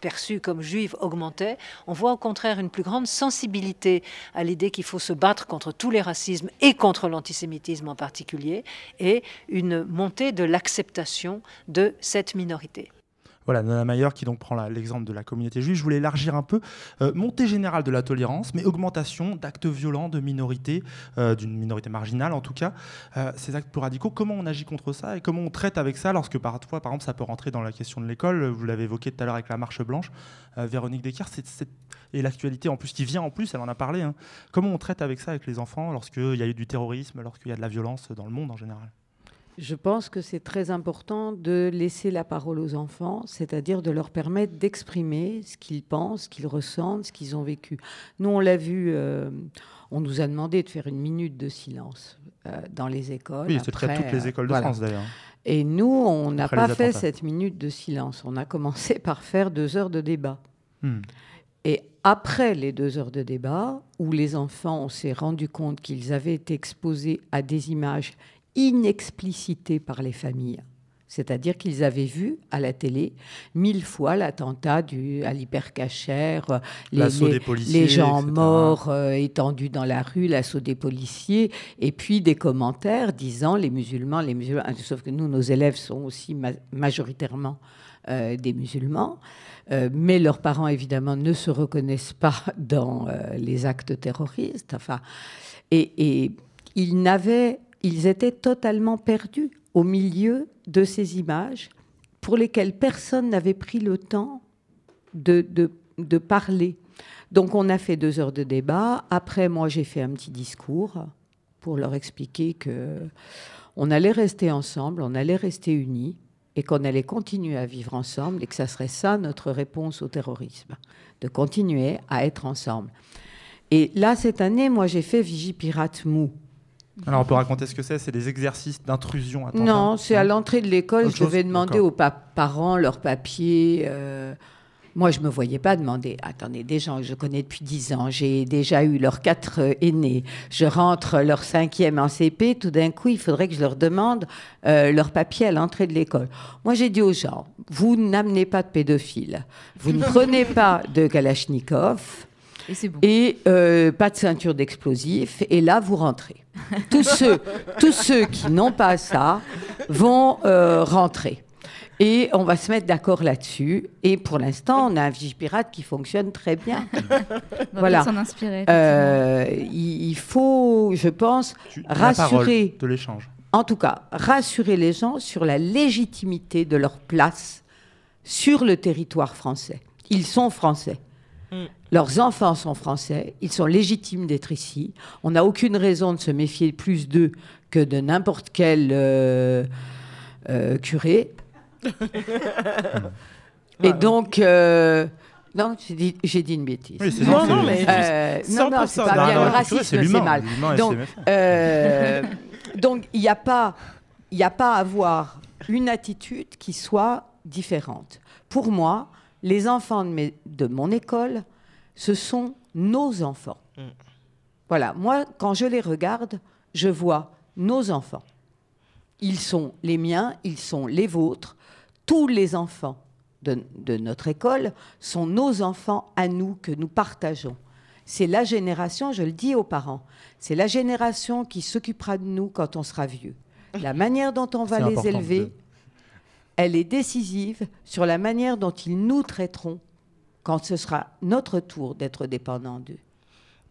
perçues comme juives augmentaient, on voit au contraire une plus grande sensibilité à l'idée qu'il faut se battre contre tous les racismes et contre l'antisémitisme en particulier, et une montée de l'acceptation de cette minorité. Voilà, Nana Mayer qui donc prend l'exemple de la communauté juive. Je voulais élargir un peu. Euh, montée générale de la tolérance, mais augmentation d'actes violents de minorités, euh, d'une minorité marginale en tout cas. Euh, ces actes plus radicaux, comment on agit contre ça et comment on traite avec ça lorsque parfois, par exemple, ça peut rentrer dans la question de l'école. Vous l'avez évoqué tout à l'heure avec la marche blanche. Véronique c'est- et l'actualité en plus qui vient en plus, elle en a parlé. hein. Comment on traite avec ça avec les enfants lorsqu'il y a eu du terrorisme, lorsqu'il y a de la violence dans le monde en général? Je pense que c'est très important de laisser la parole aux enfants, c'est-à-dire de leur permettre d'exprimer ce qu'ils pensent, ce qu'ils ressentent, ce qu'ils ont vécu. Nous, on l'a vu, euh, on nous a demandé de faire une minute de silence euh, dans les écoles. Oui, de Après, toutes les euh, écoles de voilà. France d'ailleurs. Et nous, on n'a pas fait cette minute de silence. On a commencé par faire deux heures de débat. Hmm. Et après les deux heures de débat, où les enfants, on s'est rendu compte qu'ils avaient été exposés à des images inexplicitées par les familles. C'est-à-dire qu'ils avaient vu à la télé mille fois l'attentat du- à l'hypercachère, les, les- gens etc. morts euh, étendus dans la rue, l'assaut des policiers, et puis des commentaires disant les musulmans, les musulmans. Sauf que nous, nos élèves sont aussi ma- majoritairement euh, des musulmans, euh, mais leurs parents évidemment ne se reconnaissent pas dans les actes terroristes. Enfin, et, et ils n'avaient, ils étaient totalement perdus au milieu de ces images pour lesquelles personne n'avait pris le temps de, de, de parler. Donc on a fait deux heures de débat. Après, moi, j'ai fait un petit discours pour leur expliquer que on allait rester ensemble, on allait rester unis et qu'on allait continuer à vivre ensemble et que ça serait ça notre réponse au terrorisme, de continuer à être ensemble. Et là, cette année, moi, j'ai fait Vigipirate Mou. Alors on peut raconter ce que c'est C'est des exercices d'intrusion Non, c'est à l'entrée de l'école. Je devais demander aux pa- parents leurs papiers. euh, moi, je me voyais pas demander. Attendez, des gens que je connais depuis 10 ans, j'ai déjà eu leurs quatre euh, aînés. Je rentre leur cinquième en CP. Tout d'un coup, il faudrait que je leur demande euh, leurs papiers à l'entrée de l'école. Moi, j'ai dit aux gens vous n'amenez pas de pédophiles. Vous ne *laughs* prenez pas de Kalachnikov. Et c'est bon. Et euh, pas de ceinture d'explosifs. Et là, vous rentrez. *laughs* Tous ceux, tous ceux qui n'ont pas ça vont euh, rentrer. Et on va se mettre d'accord là-dessus. Et pour l'instant, on a un Vigipirate qui fonctionne très bien. *laughs* On va voilà. s'en inspirer, Euh, il, faut, je pense, parole rassurer, de l'échange. en tout cas, rassurer les gens sur la légitimité de leur place sur le territoire français. Ils sont français. Mm. Leurs enfants sont français, ils sont légitimes d'être ici. On n'a aucune raison de se méfier plus d'eux que de n'importe quel euh, euh, curé. *laughs* Et donc, euh, non, j'ai dit, j'ai dit une bêtise. Oui, c'est Non, non, mais Euh, non, non, c'est 100%. pas Non, bien. non, Le le curé, c'est racisme, c'est mal. Donc, euh, donc, il n'y a pas, il n'y a pas à avoir une attitude qui soit différente. Pour moi, les enfants de, mes- de mon école, ce sont nos enfants. Voilà, moi, quand je les regarde, je vois nos enfants. Ils sont les miens, ils sont les vôtres. Tous les enfants de, de notre école sont nos enfants à nous que nous partageons. C'est la génération, je le dis aux parents, c'est la génération qui s'occupera de nous quand on sera vieux. La *laughs* manière dont on va les élever, de- elle est décisive sur la manière dont ils nous traiteront quand ce sera notre tour d'être dépendants d'eux.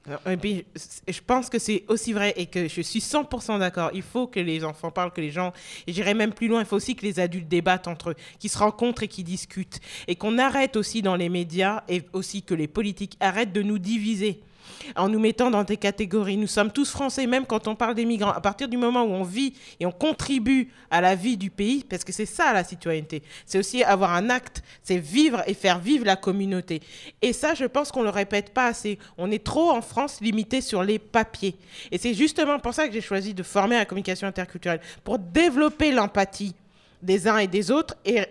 Je pense que c'est aussi vrai et que je suis 100% d'accord. Il faut que les enfants parlent, que les gens, et j'irai même plus loin, il faut aussi que les adultes débattent entre eux, qu'ils se rencontrent et qu'ils discutent. Et qu'on arrête aussi dans les médias et aussi que les politiques arrêtent de nous diviser en nous mettant dans des catégories. Nous sommes tous français, même quand on parle des migrants. À partir du moment où on vit et on contribue à la vie du pays, parce que c'est ça la citoyenneté, c'est aussi avoir un acte, c'est vivre et faire vivre la communauté. Et ça, je pense qu'on ne le répète pas assez. On est trop en France limité sur les papiers. Et c'est justement pour ça que j'ai choisi de former à la communication interculturelle, pour développer l'empathie des uns et des autres et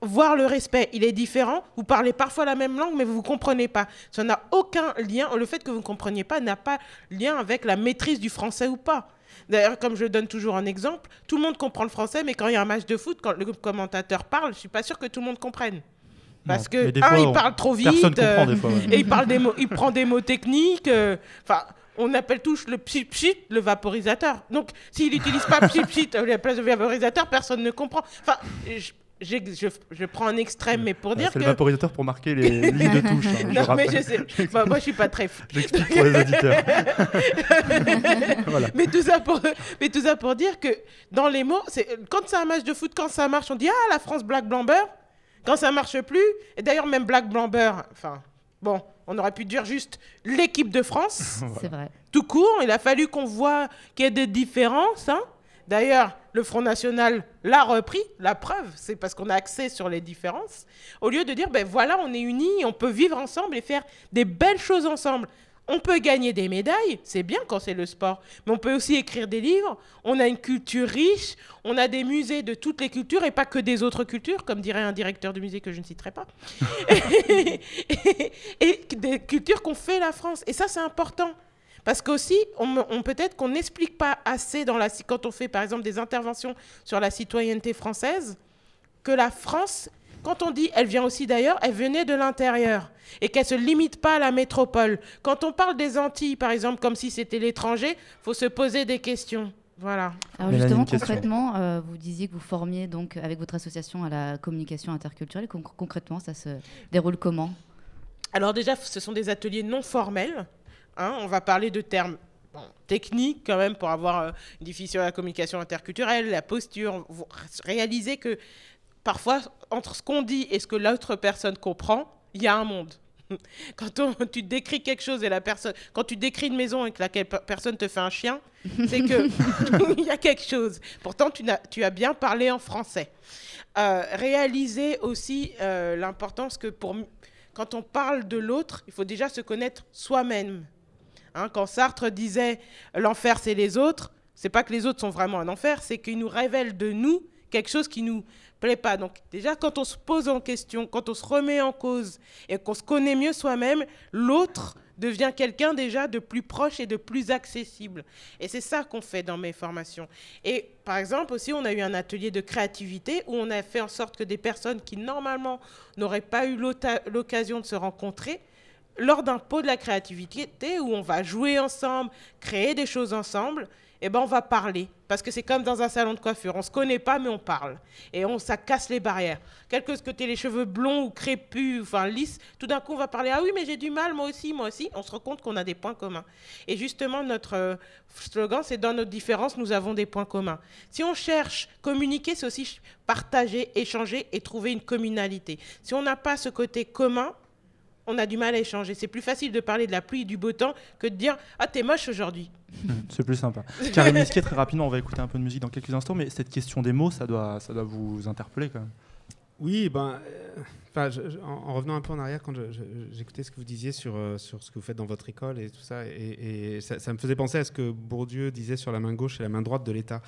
voir le respect. Il est différent. Vous parlez parfois la même langue, mais vous ne comprenez pas. Ça n'a aucun lien. Le fait que vous ne compreniez pas n'a pas lien avec la maîtrise du français ou pas. D'ailleurs, comme je donne toujours un exemple, tout le monde comprend le français, mais quand il y a un match de foot, quand le commentateur parle, je suis pas sûr que tout le monde comprenne. Parce Non, que, un, fois, il parle trop vite, euh, des fois, ouais. *laughs* et il, parle des mots, il prend des mots techniques. euh, Enfin, on appelle tous le pchit pchit le vaporisateur. Donc, s'il n'utilise pas pchit pchit à la place de vaporisateur, personne ne comprend. Enfin, je, je, je prends un extrême, mais pour dire c'est que... le vaporisateur pour marquer les *laughs* lignes de touche. hein, je non, mais rappelle. je sais. *laughs* Bah, moi, je suis pas très. J'explique pour les auditeurs. *laughs* Voilà. mais, tout ça pour, mais tout ça pour dire que dans les mots, c'est quand c'est un match de foot, quand ça marche, on dit Ah, la France Black Blamber. Quand ça marche plus, et d'ailleurs, même Black Blamber, enfin, bon, on aurait pu dire juste l'équipe de France. C'est vrai. Tout court, il a fallu qu'on voit qu'il y ait des différences. hein. D'ailleurs, le Front National l'a repris, la preuve, c'est parce qu'on a accès sur les différences. Au lieu de dire, ben voilà, on est unis, on peut vivre ensemble et faire des belles choses ensemble. on peut gagner des médailles, c'est bien quand c'est le sport, mais on peut aussi écrire des livres. On a une culture riche, on a des musées de toutes les cultures et pas que des autres cultures, comme dirait un directeur de musée que je ne citerai pas. *laughs* *laughs* et, et des cultures qu'on fait la France. Et ça, c'est important. Parce qu'aussi, on, on- peut-être qu'on n'explique pas assez dans la, quand on fait par exemple des interventions sur la citoyenneté française, que la France, quand on dit elle vient aussi d'ailleurs, elle venait de l'intérieur et qu'elle ne se limite pas à la métropole. Quand on parle des Antilles, par exemple, comme si c'était l'étranger, faut se poser des questions. Voilà. Alors justement, concrètement, euh, vous disiez que vous formiez donc avec votre association à la communication interculturelle. Con- concrètement, ça se déroule comment? Alors déjà, ce sont des ateliers non formels. Hein. on va parler de termes bon, techniques quand même pour avoir euh, une définition de la communication interculturelle, la posture, réaliser que parfois, entre ce qu'on dit et ce que l'autre personne comprend, il y a un monde. *laughs* Quand on- tu décris quelque chose et la personne, quand tu décris une maison et que la personne te fait un chien, c'est que *laughs* *laughs* il y a quelque chose. Pourtant, tu, as bien parlé en français. Euh, réaliser aussi euh, l'importance que pour quand on parle de l'autre, il faut déjà se connaître soi-même. Hein, quand Sartre disait l'enfer c'est les autres, c'est pas que les autres sont vraiment un enfer, c'est qu'ils nous révèlent de nous quelque chose qui nous plaît pas. Donc déjà quand on se pose en question, quand on se remet en cause et qu'on se connaît mieux soi-même, l'autre devient quelqu'un déjà de plus proche et de plus accessible. Et c'est ça qu'on fait dans mes formations. Et par exemple aussi, on a eu un atelier de créativité où on a fait en sorte que des personnes qui normalement n'auraient pas eu l'occasion de se rencontrer, lors d'un pot de la créativité où on va jouer ensemble, créer des choses ensemble, eh ben on va parler. Parce que c'est comme dans un salon de coiffure. On ne se connaît pas, mais on parle. Et on, ça casse les barrières. Quel que tu les cheveux blonds ou crépus, enfin lisses, tout d'un coup, on va parler Ah oui, mais j'ai du mal, moi aussi, moi aussi. On se rend compte qu'on a des points communs. Et justement, notre euh, slogan, c'est Dans notre différence, nous avons des points communs. Si on cherche communiquer, c'est aussi partager, échanger et trouver une communalité. Si on n'a pas ce côté commun, on a du mal à échanger. C'est plus facile de parler de la pluie et du beau temps que de dire Ah, t'es moche aujourd'hui. *laughs* C'est plus sympa. Karim Misquet, très rapidement, on va écouter un peu de musique dans quelques instants, mais cette question des mots, ça doit, ça doit vous interpeller quand même. Oui, ben, euh, enfin, je- je- en, en revenant un peu en arrière, quand j'écoutais ce que vous disiez sur, euh, sur ce que vous faites dans votre école et tout ça, et, et ça, ça me faisait penser à ce que Bourdieu disait sur la main gauche et la main droite de l'État.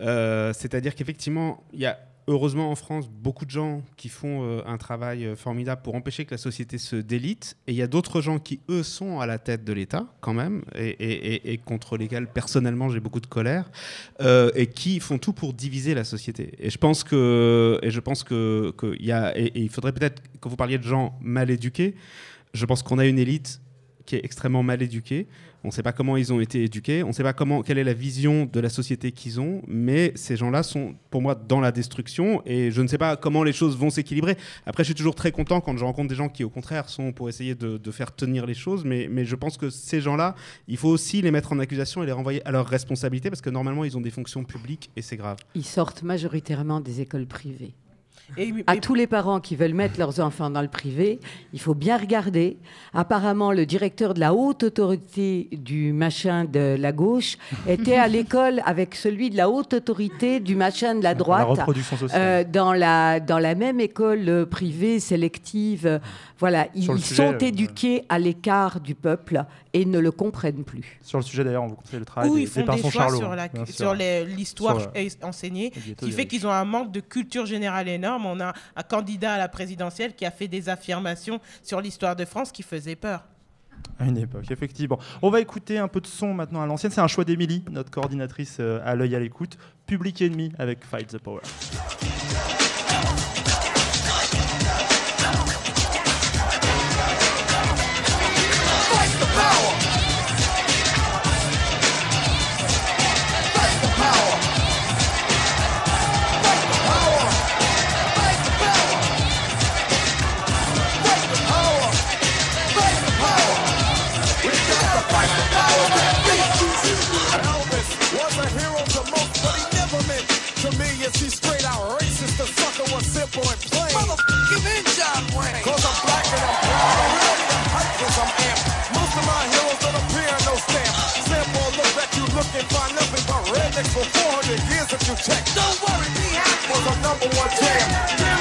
Euh, C'est-à-dire qu'effectivement, il y a heureusement en France beaucoup de gens qui font euh, un travail euh, formidable pour empêcher que la société se délite, et il y a d'autres gens qui, eux, sont à la tête de l'État quand même, et, contre lesquels personnellement j'ai beaucoup de colère, euh, et qui font tout pour diviser la société. Et je pense que, et je pense que, y a, et il faudrait peut-être quand vous parliez de gens mal éduqués, je pense qu'on a une élite qui est extrêmement mal éduquée. On ne sait pas comment ils ont été éduqués, on ne sait pas comment, quelle est la vision de la société qu'ils ont, mais ces gens-là sont pour moi dans la destruction et je ne sais pas comment les choses vont s'équilibrer. Après, je suis toujours très content quand je rencontre des gens qui, au contraire, sont pour essayer de, faire tenir les choses, mais, mais je pense que ces gens-là, il faut aussi les mettre en accusation et les renvoyer à leur responsabilité parce que normalement, ils ont des fonctions publiques et c'est grave. Ils sortent majoritairement des écoles privées. Et, À tous les parents qui veulent mettre leurs enfants dans le privé, il faut bien regarder. Apparemment, le directeur de la haute autorité du machin de la gauche *laughs* était à l'école avec celui de la haute autorité du machin de la droite. reproduction sociale. euh, dans, la, dans la même école euh, privée, sélective. Voilà, ils, sujet, sont euh, éduqués à l'écart du peuple et ne le comprennent plus. Sur le sujet d'ailleurs, on vous conseille le travail Où des, ils font des des choix Charlot, sur hein, la- l'histoire euh, enseignée, qui fait qu'ils ont un manque de culture générale énorme. On a un candidat à la présidentielle qui a fait des affirmations sur l'histoire de France qui faisaient peur. À une époque, effectivement. On va écouter un peu de son maintenant à l'ancienne. C'est un choix d'Émilie, notre coordinatrice euh, à l'œil à l'écoute. Public Enemy avec Fight the Power. Was simple. Motherfucking in John Wayne. Cause I'm black and I'm proud. I'm ready, I'm hyped cause I'm amped. Most of my heroes don't appear in no stamp. Sample look at you looking, find nothing but rednecks for 400 years if you check. Don't worry, be happy. Was a number one jam.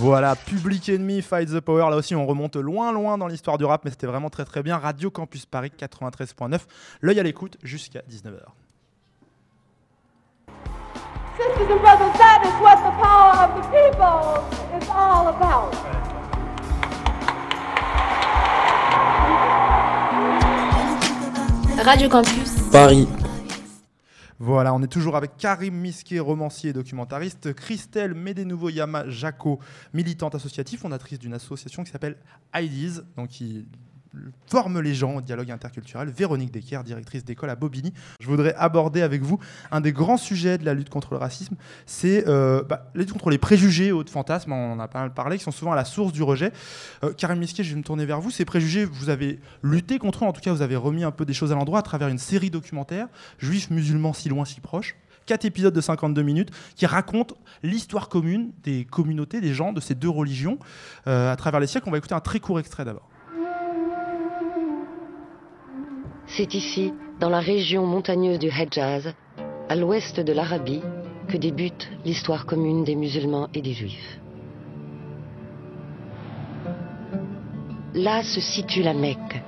Voilà, Public Enemy, Fight the Power. Là aussi, on remonte loin, loin dans l'histoire du rap, mais c'était vraiment très, très bien. Radio Campus Paris 93.9. L'œil à l'écoute jusqu'à 19h. Sisters and brothers, that is what the power of the people is all about. Radio Campus. Paris. Voilà, on est toujours avec Karim Misquet, romancier et documentariste, Christelle Medenouveau-Yama Jaco, militante associative, fondatrice d'une association qui s'appelle qui forme les gens au dialogue interculturel, Véronique Decker, directrice d'école à Bobigny. Je voudrais aborder avec vous un des grands sujets de la lutte contre le racisme, c'est euh, bah, la lutte contre les préjugés de fantasmes, on en a pas mal parlé, qui sont souvent à la source du rejet. Euh, Karim Misquet, je vais me tourner vers vous. Ces préjugés, vous avez lutté contre eux, en tout cas vous avez remis un peu des choses à l'endroit à travers une série documentaire, Juifs, musulmans, si loin, si proches quatre épisodes de 52 minutes qui racontent l'histoire commune des communautés, des gens de ces deux religions euh, à travers les siècles. On va écouter un très court extrait d'abord. C'est ici, dans la région montagneuse du Hedjaz, à l'ouest de l'Arabie, que débute l'histoire commune des musulmans et des juifs. Là se situe la Mecque.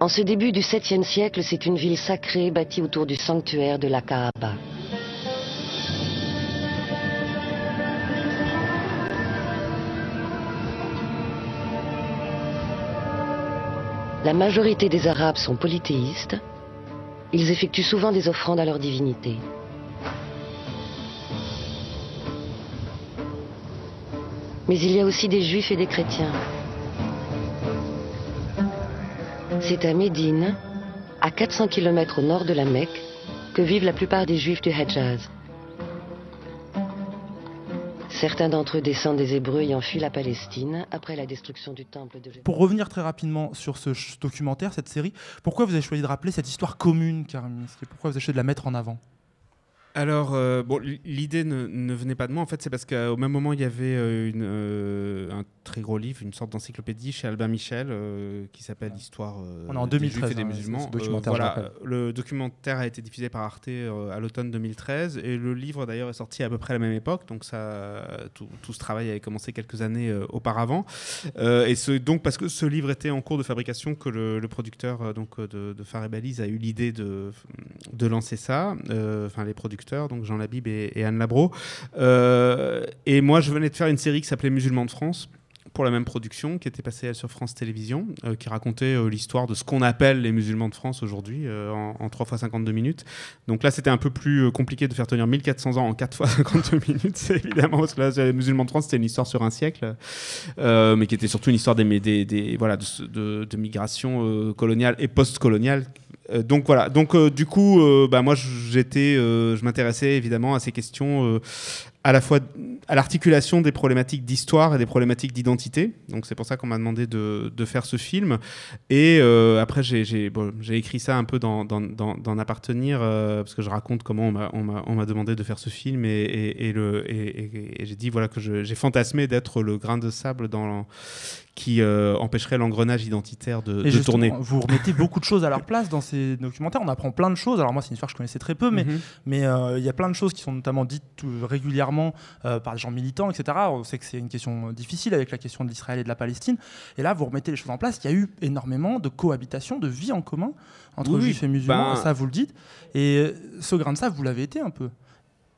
En ce début du 7e siècle, c'est une ville sacrée bâtie autour du sanctuaire de la Kaaba. La majorité des Arabes sont polythéistes. Ils effectuent souvent des offrandes à leur divinité. Mais il y a aussi des juifs et des chrétiens. C'est à Médine, à 400 km au nord de la Mecque, que vivent la plupart des juifs du Hedjaz. Certains d'entre eux descendent des Hébreux ayant fui la Palestine après la destruction du temple de Jérusalem. Pour revenir très rapidement sur ce documentaire, cette série, pourquoi vous avez choisi de rappeler cette histoire commune, Karim Misquet Pourquoi vous avez choisi de la mettre en avant? Alors, euh, bon, l'idée ne, ne venait pas de moi, en fait, c'est parce qu'au même moment, il y avait euh, une, euh, un très gros livre, une sorte d'encyclopédie chez Albin Michel, euh, qui s'appelle Histoire euh, On est en des 2013, Juifs et des hein, musulmans. ce documentaire, je voilà, le documentaire a été diffusé par Arte euh, à l'automne 2013, et le livre, d'ailleurs, est sorti à peu près à la même époque, donc ça, tout, tout ce travail avait commencé quelques années euh, auparavant. Euh, et c'est donc parce que ce livre était en cours de fabrication que le, le producteur euh, donc, euh, de, de Phare et Balise a eu l'idée de, de lancer ça, euh, enfin les producteurs, donc Jean Labib et, et Anne Labro. Euh, et moi, je venais de faire une série qui s'appelait Musulmans de France pour la même production qui était passée sur France Télévisions, euh, qui racontait euh, l'histoire de ce qu'on appelle les musulmans de France aujourd'hui euh, en, en 3 fois 52 minutes. Donc là, c'était un peu plus compliqué de faire tenir 1400 ans en 4 fois *laughs* 52 minutes, évidemment, parce que là, les musulmans de France, c'était une histoire sur un siècle, mais qui était surtout une histoire des, voilà, de, migration coloniale et post-coloniale. Donc voilà, donc du coup, bah, moi j'étais, je m'intéressais évidemment à ces questions à la fois à l'articulation des problématiques d'histoire et des problématiques d'identité. Donc c'est pour ça qu'on m'a demandé de, faire ce film. Et euh, après j'ai écrit ça un peu dans- dans- d'en appartenir euh, parce que je raconte comment on m'a- demandé de faire ce film et, et- j'ai dit voilà que j'ai fantasmé d'être le grain de sable dans qui euh, empêcherait l'engrenage identitaire de, tourner. Vous remettez *laughs* beaucoup de choses à leur place dans ces documentaires. On apprend plein de choses. Alors moi, c'est une histoire que je connaissais très peu, mais Mhm. mais euh, il y a plein de choses qui sont notamment dites euh, régulièrement euh, par des gens militants, etc. On sait que c'est une question difficile avec la question de l'Israël et de la Palestine. Et là, vous remettez les choses en place. Il y a eu énormément de cohabitation, de vie en commun entre Oui, juifs et musulmans. Ben- ça, vous le dites. Et euh, ce grain de sable, vous l'avez été un peu.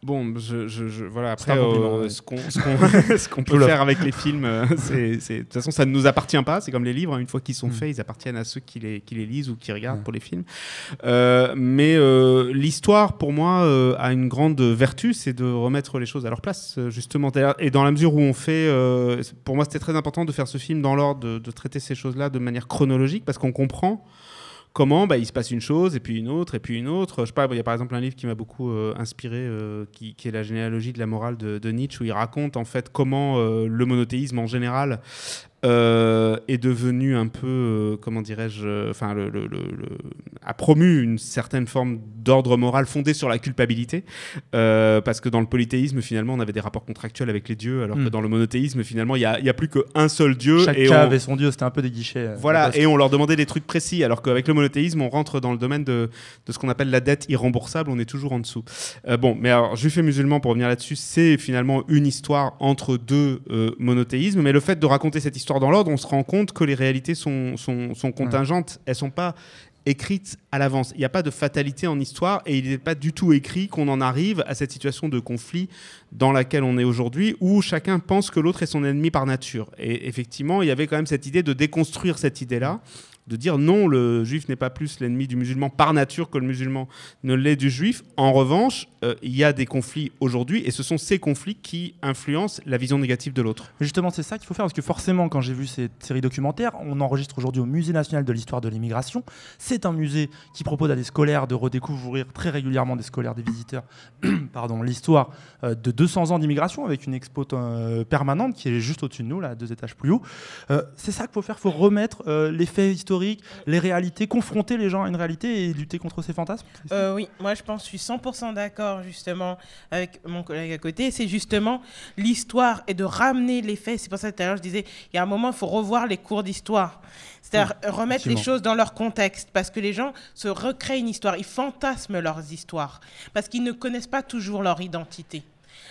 Bon, je, je- je- voilà. Après, euh, ouais. ce qu'on qu'on *laughs* Je peut faire avec les films, euh, *laughs* c'est c'est- de toute façon, ça ne nous appartient pas. C'est comme les livres. hein. Une fois qu'ils sont Mm. faits, ils appartiennent à ceux qui les, qui les lisent ou qui regardent pour les films. Euh, mais euh, l'histoire, pour moi, euh, a une grande vertu, c'est de remettre les choses à leur place, justement. Et dans la mesure où on fait, pour moi, c'était très important de faire ce film dans l'ordre, de, de traiter ces choses-là de manière chronologique, parce qu'on comprend comment bah, il se passe une chose et puis une autre et puis une autre. Je sais pas, il y a par exemple un livre qui m'a beaucoup euh, inspiré, euh, qui, est la généalogie de la morale de, de Nietzsche, où il raconte en fait comment euh, le monothéisme en général euh, est devenu un peu, euh, comment dirais-je, euh, enfin, le, le- le- le- a promu une certaine forme d'ordre moral fondé sur la culpabilité, euh, parce que dans le polythéisme, finalement, on avait des rapports contractuels avec les dieux, alors que Mm. dans le monothéisme, finalement, il n'y a, plus qu'un seul dieu. Chaque et on- avait son dieu, c'était un peu des guichets. voilà, et on leur demandait des trucs précis, alors qu'avec le monothéisme, on rentre dans le domaine de, de ce qu'on appelle la dette irremboursable, on est toujours en dessous. Bon, mais alors, juif et musulman, pour revenir là-dessus, c'est finalement une histoire entre deux monothéismes, mais le fait de raconter cette histoire dans l'ordre, on se rend compte que les réalités sont, sont, sont contingentes, elles sont pas écrites à l'avance. Il n'y a pas de fatalité en histoire et il n'est pas du tout écrit qu'on en arrive à cette situation de conflit dans laquelle on est aujourd'hui où chacun pense que l'autre est son ennemi par nature. Et effectivement, il y avait quand même cette idée de déconstruire cette idée-là, de dire non, le juif n'est pas plus l'ennemi du musulman par nature que le musulman ne l'est du juif. En revanche, euh, il y a des conflits aujourd'hui et ce sont ces conflits qui influencent la vision négative de l'autre. Justement, c'est ça qu'il faut faire parce que forcément, quand j'ai vu cette série documentaire, on enregistre aujourd'hui au Musée national de l'histoire de l'immigration. C'est un musée qui propose à des scolaires de redécouvrir très régulièrement des scolaires, des visiteurs, *coughs* pardon, l'histoire euh, de 200 ans d'immigration avec une expo euh, permanente qui est juste au-dessus de nous, là, deux étages plus haut. Euh, c'est ça qu'il faut faire. Il faut remettre les faits historiques, les réalités, confronter les gens à une réalité et lutter contre ces fantasmes. Euh, oui, moi je pense, je suis 100% d'accord justement avec mon collègue à côté. C'est justement l'histoire et de ramener les faits. C'est pour ça que tout à l'heure je disais, il y a un moment, il faut revoir les cours d'histoire. C'est-à-dire Oui, remettre les choses dans leur contexte parce que les gens se recréent une histoire, ils fantasment leurs histoires parce qu'ils ne connaissent pas toujours leur identité.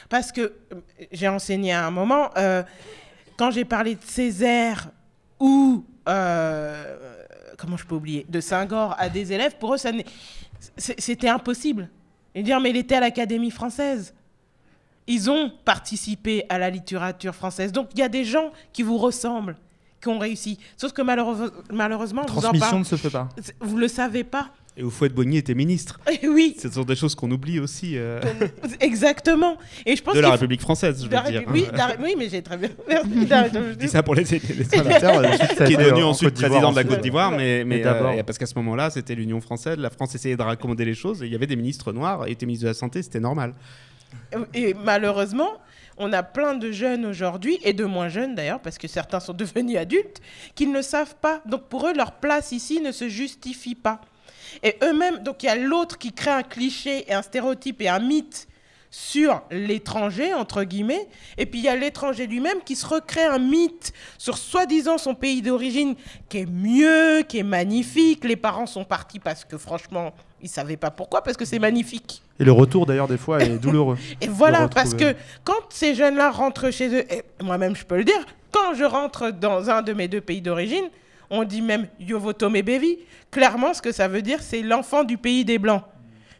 Parce que euh, j'ai enseigné à un moment, euh, quand j'ai parlé de Césaire ou, euh, comment je peux oublier, de Saint-Gor à des élèves, pour eux, ça c'était impossible. Et dire, mais il était à l'Académie française. Ils ont participé à la littérature française. Donc, il y a des gens qui vous ressemblent, qui ont réussi. Sauf que malheureuse- malheureusement, La vous en transmission parle- ne se fait pas. Vous le savez pas. Et Houphouët-Boigny était ministre. *laughs* oui. Ce sont des choses qu'on oublie aussi. euh, Exactement. Et je pense de la République française, je veux dire. Oui, de la- oui, mais j'ai très bien. *laughs* *laughs* Je dis ça pour les, euh, a qui est devenu en ensuite président de la. Côte d'Ivoire, mais, euh, parce qu'à ce moment-là, c'était l'Union française, la France essayait de raccommoder les choses, et il y avait des ministres noirs, et était ministre de la Santé, c'était normal. Et malheureusement, on a plein de jeunes aujourd'hui, et de moins jeunes d'ailleurs, parce que certains sont devenus adultes, qui ne le savent pas. Donc pour eux, leur place ici ne se justifie pas. Et eux-mêmes, donc il y a l'autre qui crée un cliché et un stéréotype et un mythe sur l'étranger, entre guillemets, et puis il y a l'étranger lui-même qui se recrée un mythe sur soi-disant son pays d'origine qui est mieux, qui est magnifique. Les parents sont partis parce que franchement, ils savaient pas pourquoi, parce que c'est magnifique. Et le retour d'ailleurs des fois est douloureux. *laughs* Et voilà, parce que quand ces jeunes-là rentrent chez eux, et moi-même je peux le dire, quand je rentre dans un de mes deux pays d'origine, on dit même Yovotome Bevi. Clairement, ce que ça veut dire, c'est l'enfant du pays des Blancs.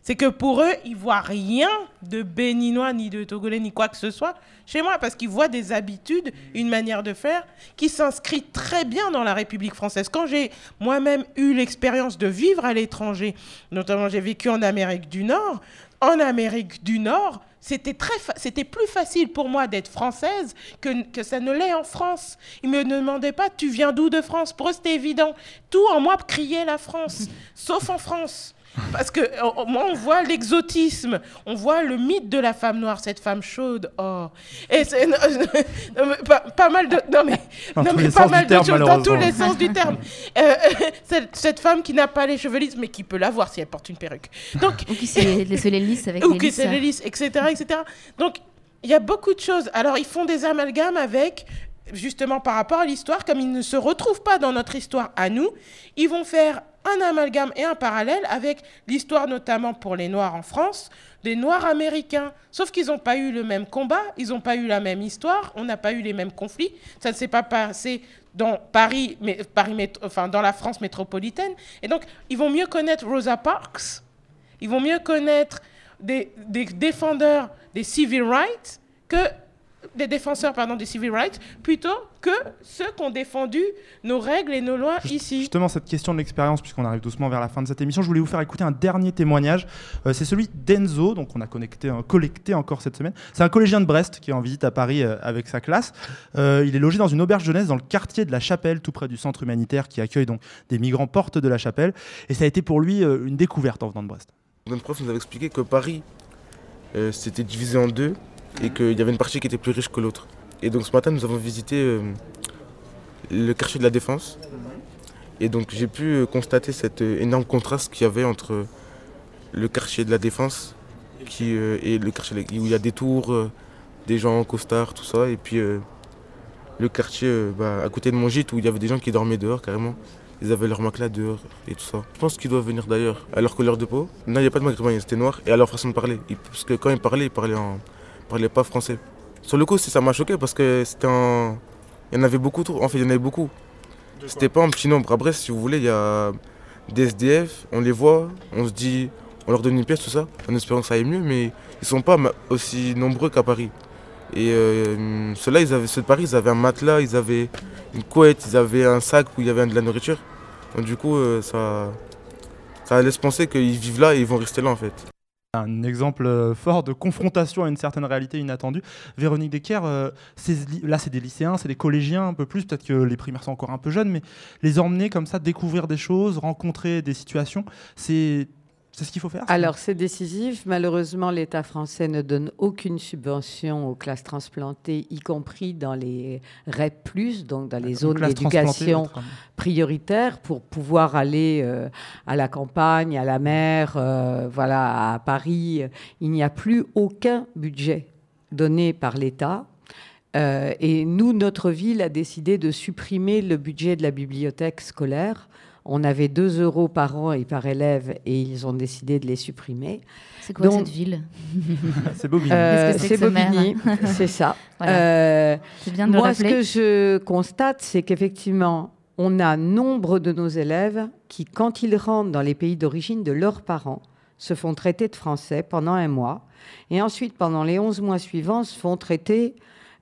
C'est que pour eux, ils voient rien de béninois, ni de togolais, ni quoi que ce soit chez moi, parce qu'ils voient des habitudes, une manière de faire qui s'inscrit très bien dans la République française. Quand j'ai moi-même eu l'expérience de vivre à l'étranger, notamment j'ai vécu en Amérique du Nord, en Amérique du Nord, c'était fa- plus facile pour moi d'être française que, ça ne l'est en France. Ils me demandaient pas tu viens d'où de France? Pour eux évident. Tout en moi criait la France, sauf en France. Parce que euh, au moins on voit l'exotisme, on voit le mythe de la femme noire, cette femme chaude. Oh, et c'est non, *laughs* non, mais pas, pas mal de non mais, Dans non, mais pas mal de choses dans tous les sens du terme. *laughs* Euh, *laughs* cette, cette femme qui n'a pas les cheveux lisses mais qui peut l'avoir si elle porte une perruque. Donc Ou qui se les, se les lisse avec ou les qui se lisses. les lisse, etc., etc. Donc, il y a beaucoup de choses. Alors, ils font des amalgames avec, justement, par rapport à l'histoire, comme ils ne se retrouvent pas dans notre histoire à nous, ils vont faire un amalgame et un parallèle avec l'histoire, notamment pour les Noirs en France, des Noirs américains. Sauf qu'ils n'ont pas eu le même combat, ils n'ont pas eu la même histoire, on n'a pas eu les mêmes conflits. Ça ne s'est pas passé dans Paris, mais, Paris enfin, dans la France métropolitaine. Et donc, ils vont mieux connaître Rosa Parks, ils vont mieux connaître des, des défendeurs des civil rights que des défenseurs pardon, des civil rights plutôt que ceux qui ont défendu nos règles et nos lois ici. Justement, cette question de l'expérience, puisqu'on arrive doucement vers la fin de cette émission, je voulais vous faire écouter un dernier témoignage. Euh, c'est celui d'Enzo, donc on a connecté, euh, collecté encore cette semaine. C'est un collégien de Brest qui est en visite à Paris euh, avec sa classe. Euh, il est logé dans une auberge jeunesse dans le quartier de la Chapelle, tout près du centre humanitaire qui accueille donc des migrants porte de la Chapelle. Et ça a été pour lui euh, une découverte en venant de Brest. Notre prof nous avait expliqué que Paris, euh, c'était divisé en deux et qu'il y avait une partie qui était plus riche que l'autre. Et donc ce matin, nous avons visité euh, le quartier de la Défense. Et donc j'ai pu euh, constater cet euh, énorme contraste qu'il y avait entre le quartier de la Défense qui, et le quartier où il y a des tours, des gens en costard, tout ça, et puis le quartier bah, à côté de mon gîte où il y avait des gens qui dormaient dehors carrément. Ils avaient leur matelas dehors et tout ça. Je pense qu'ils doivent venir d'ailleurs. À leur couleur de peau, non, il n'y a pas de maghrébins, ils étaient noirs. Et à leur façon de parler. Parce que quand ils parlaient, ils parlaient, en, pas français. Sur le coup, ça m'a choqué parce que c'était un. Il y en avait beaucoup trop. En fait, il y en avait beaucoup. C'était pas un petit nombre. À Brest, si vous voulez, il y a des SDF, on les voit, on se dit, on leur donne une pièce, tout ça, en espérant que ça aille mieux, mais ils sont pas aussi nombreux qu'à Paris. Et euh, ceux-là, ils avaient, ceux de Paris, ils avaient un matelas, ils avaient une couette, ils avaient un sac où il y avait de la nourriture. Donc du coup, euh, ça, ça laisse penser qu'ils vivent là et ils vont rester là en fait. Un exemple euh, fort de confrontation à une certaine réalité inattendue. Véronique Decker, euh, là c'est des lycéens, c'est des collégiens un peu plus, peut-être que les primaires sont encore un peu jeunes, mais les emmener comme ça, découvrir des choses, rencontrer des situations, c'est c'est ce qu'il faut faire Alors, c'est décisif. Malheureusement, l'État français ne donne aucune subvention aux classes transplantées, y compris dans les REP, donc dans les zones d'éducation prioritaires, pour pouvoir aller euh, à la campagne, à la mer, euh, voilà, à Paris. Il n'y a plus aucun budget donné par l'État. Euh, et nous, notre ville a décidé de supprimer le budget de la bibliothèque scolaire. On avait 2 euros par an et par élève et ils ont décidé de les supprimer. C'est quoi Donc- cette ville? *laughs* C'est Bobigny. Euh, c'est ce *laughs* c'est ça. Voilà. Euh, C'est bien de le moi, ce que je constate, c'est qu'effectivement, on a nombre de nos élèves qui, quand ils rentrent dans les pays d'origine de leurs parents, se font traiter de français pendant un mois, et ensuite, pendant les 11 mois suivants, se font traiter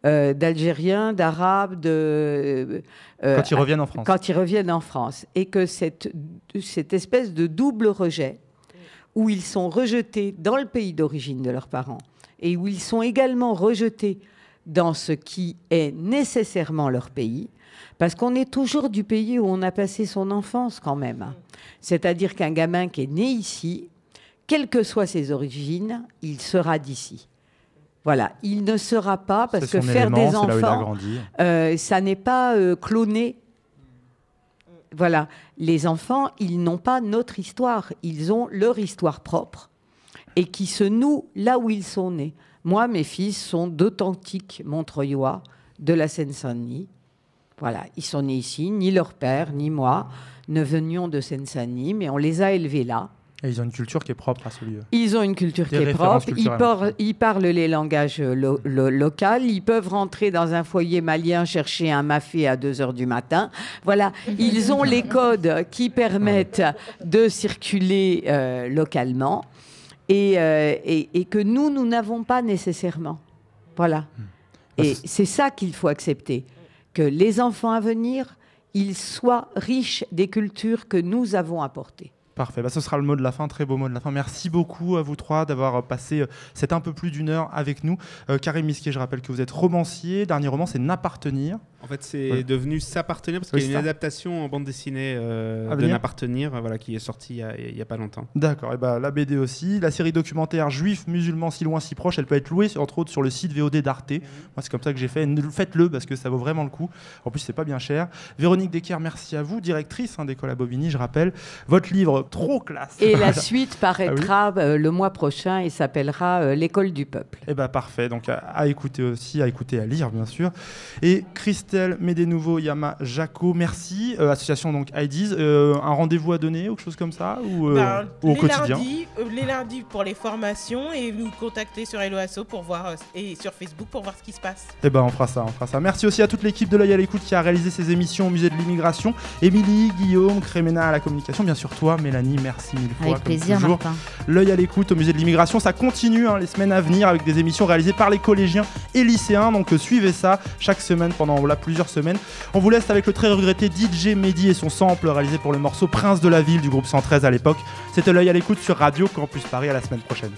euh, d'Algériens, d'Arabes, de... euh, Quand ils reviennent en France. Quand ils reviennent en France. Et que cette, cette espèce de double rejet, où ils sont rejetés dans le pays d'origine de leurs parents, et où ils sont également rejetés dans ce qui est nécessairement leur pays, parce qu'on est toujours du pays où on a passé son enfance quand même. C'est-à-dire qu'un gamin qui est né ici, quelles que soient ses origines, il sera d'ici. Voilà, il ne sera pas parce que faire élément, des enfants, euh, ça n'est pas euh, cloné. Voilà, les enfants, ils n'ont pas notre histoire, ils ont leur histoire propre et qui se noue là où ils sont nés. Moi, mes fils sont d'authentiques Montreuillois de la Seine-Saint-Denis. Voilà, ils sont nés ici, ni leur père, ni moi ne venions de Seine-Saint-Denis, mais on les a élevés là. Et ils ont une culture qui est propre à ce lieu. Ils ont une culture Des qui est propre, ils, culturelles. par- ils parlent les langages euh, lo- lo- locaux, ils peuvent rentrer dans un foyer malien chercher un mafé à 2 heures du matin. Voilà, *laughs* ils ont les codes qui permettent de circuler euh, localement et, euh, et- et que nous, nous n'avons pas nécessairement. Voilà. Et c'est ça qu'il faut accepter, que les enfants à venir, ils soient riches des cultures que nous avons apportées. Parfait, bah, ce sera le mot de la fin, très beau mot de la fin. Merci beaucoup à vous trois d'avoir passé euh, cet un peu plus d'une heure avec nous. Euh, Karim Misquier, je rappelle que vous êtes romancier. Dernier roman, c'est N'appartenir. En fait, c'est Ouais. devenu S'appartenir parce Oui, qu'il y a une ça. adaptation en bande dessinée euh, de N'appartenir voilà, qui est sortie il y a- il n'y a, pas longtemps. D'accord, et bah, la BD aussi. La série documentaire Juifs, musulmans, si loin, si proche, elle peut être louée, entre autres, sur le site VOD d'Arte. Moi, c'est comme ça que j'ai fait. Faites-le parce que ça vaut vraiment le coup. En plus, c'est pas bien cher. Véronique Decker, merci à vous, directrice hein, d'école à Bobigny, je rappelle. Votre livre, trop classe. Et la *laughs* suite Ah paraîtra euh, le mois prochain et s'appellera euh, L'école du peuple. Eh ben parfait, donc à, à écouter aussi, à écouter, à lire bien sûr. Et Christelle Médénouveau Yama Jaco, merci. Euh, association donc IDs, euh, un rendez-vous à donner ou quelque chose comme ça ou, euh, ou au les quotidien Lundis, euh, les lundis pour les formations et nous contacter sur Helloasso pour voir euh, et sur Facebook pour voir ce qui se passe. Eh ben on fera ça, on fera ça. Merci aussi à toute l'équipe de l'œil à l'écoute qui a réalisé ces émissions au musée de l'immigration. Émilie, Guillaume, Crémena à la communication, bien sûr toi, Mélanie, merci mille fois. Avec plaisir, toujours. Martin. L'œil à l'écoute au musée de l'immigration, ça continue hein, les semaines à venir avec des émissions réalisées par les collégiens et lycéens. Donc euh, suivez ça chaque semaine pendant là, plusieurs semaines. On vous laisse avec le très regretté DJ Mehdi et son sample réalisé pour le morceau Prince de la ville du groupe 113 à l'époque. C'était l'œil à l'écoute sur Radio Campus Paris à la semaine prochaine.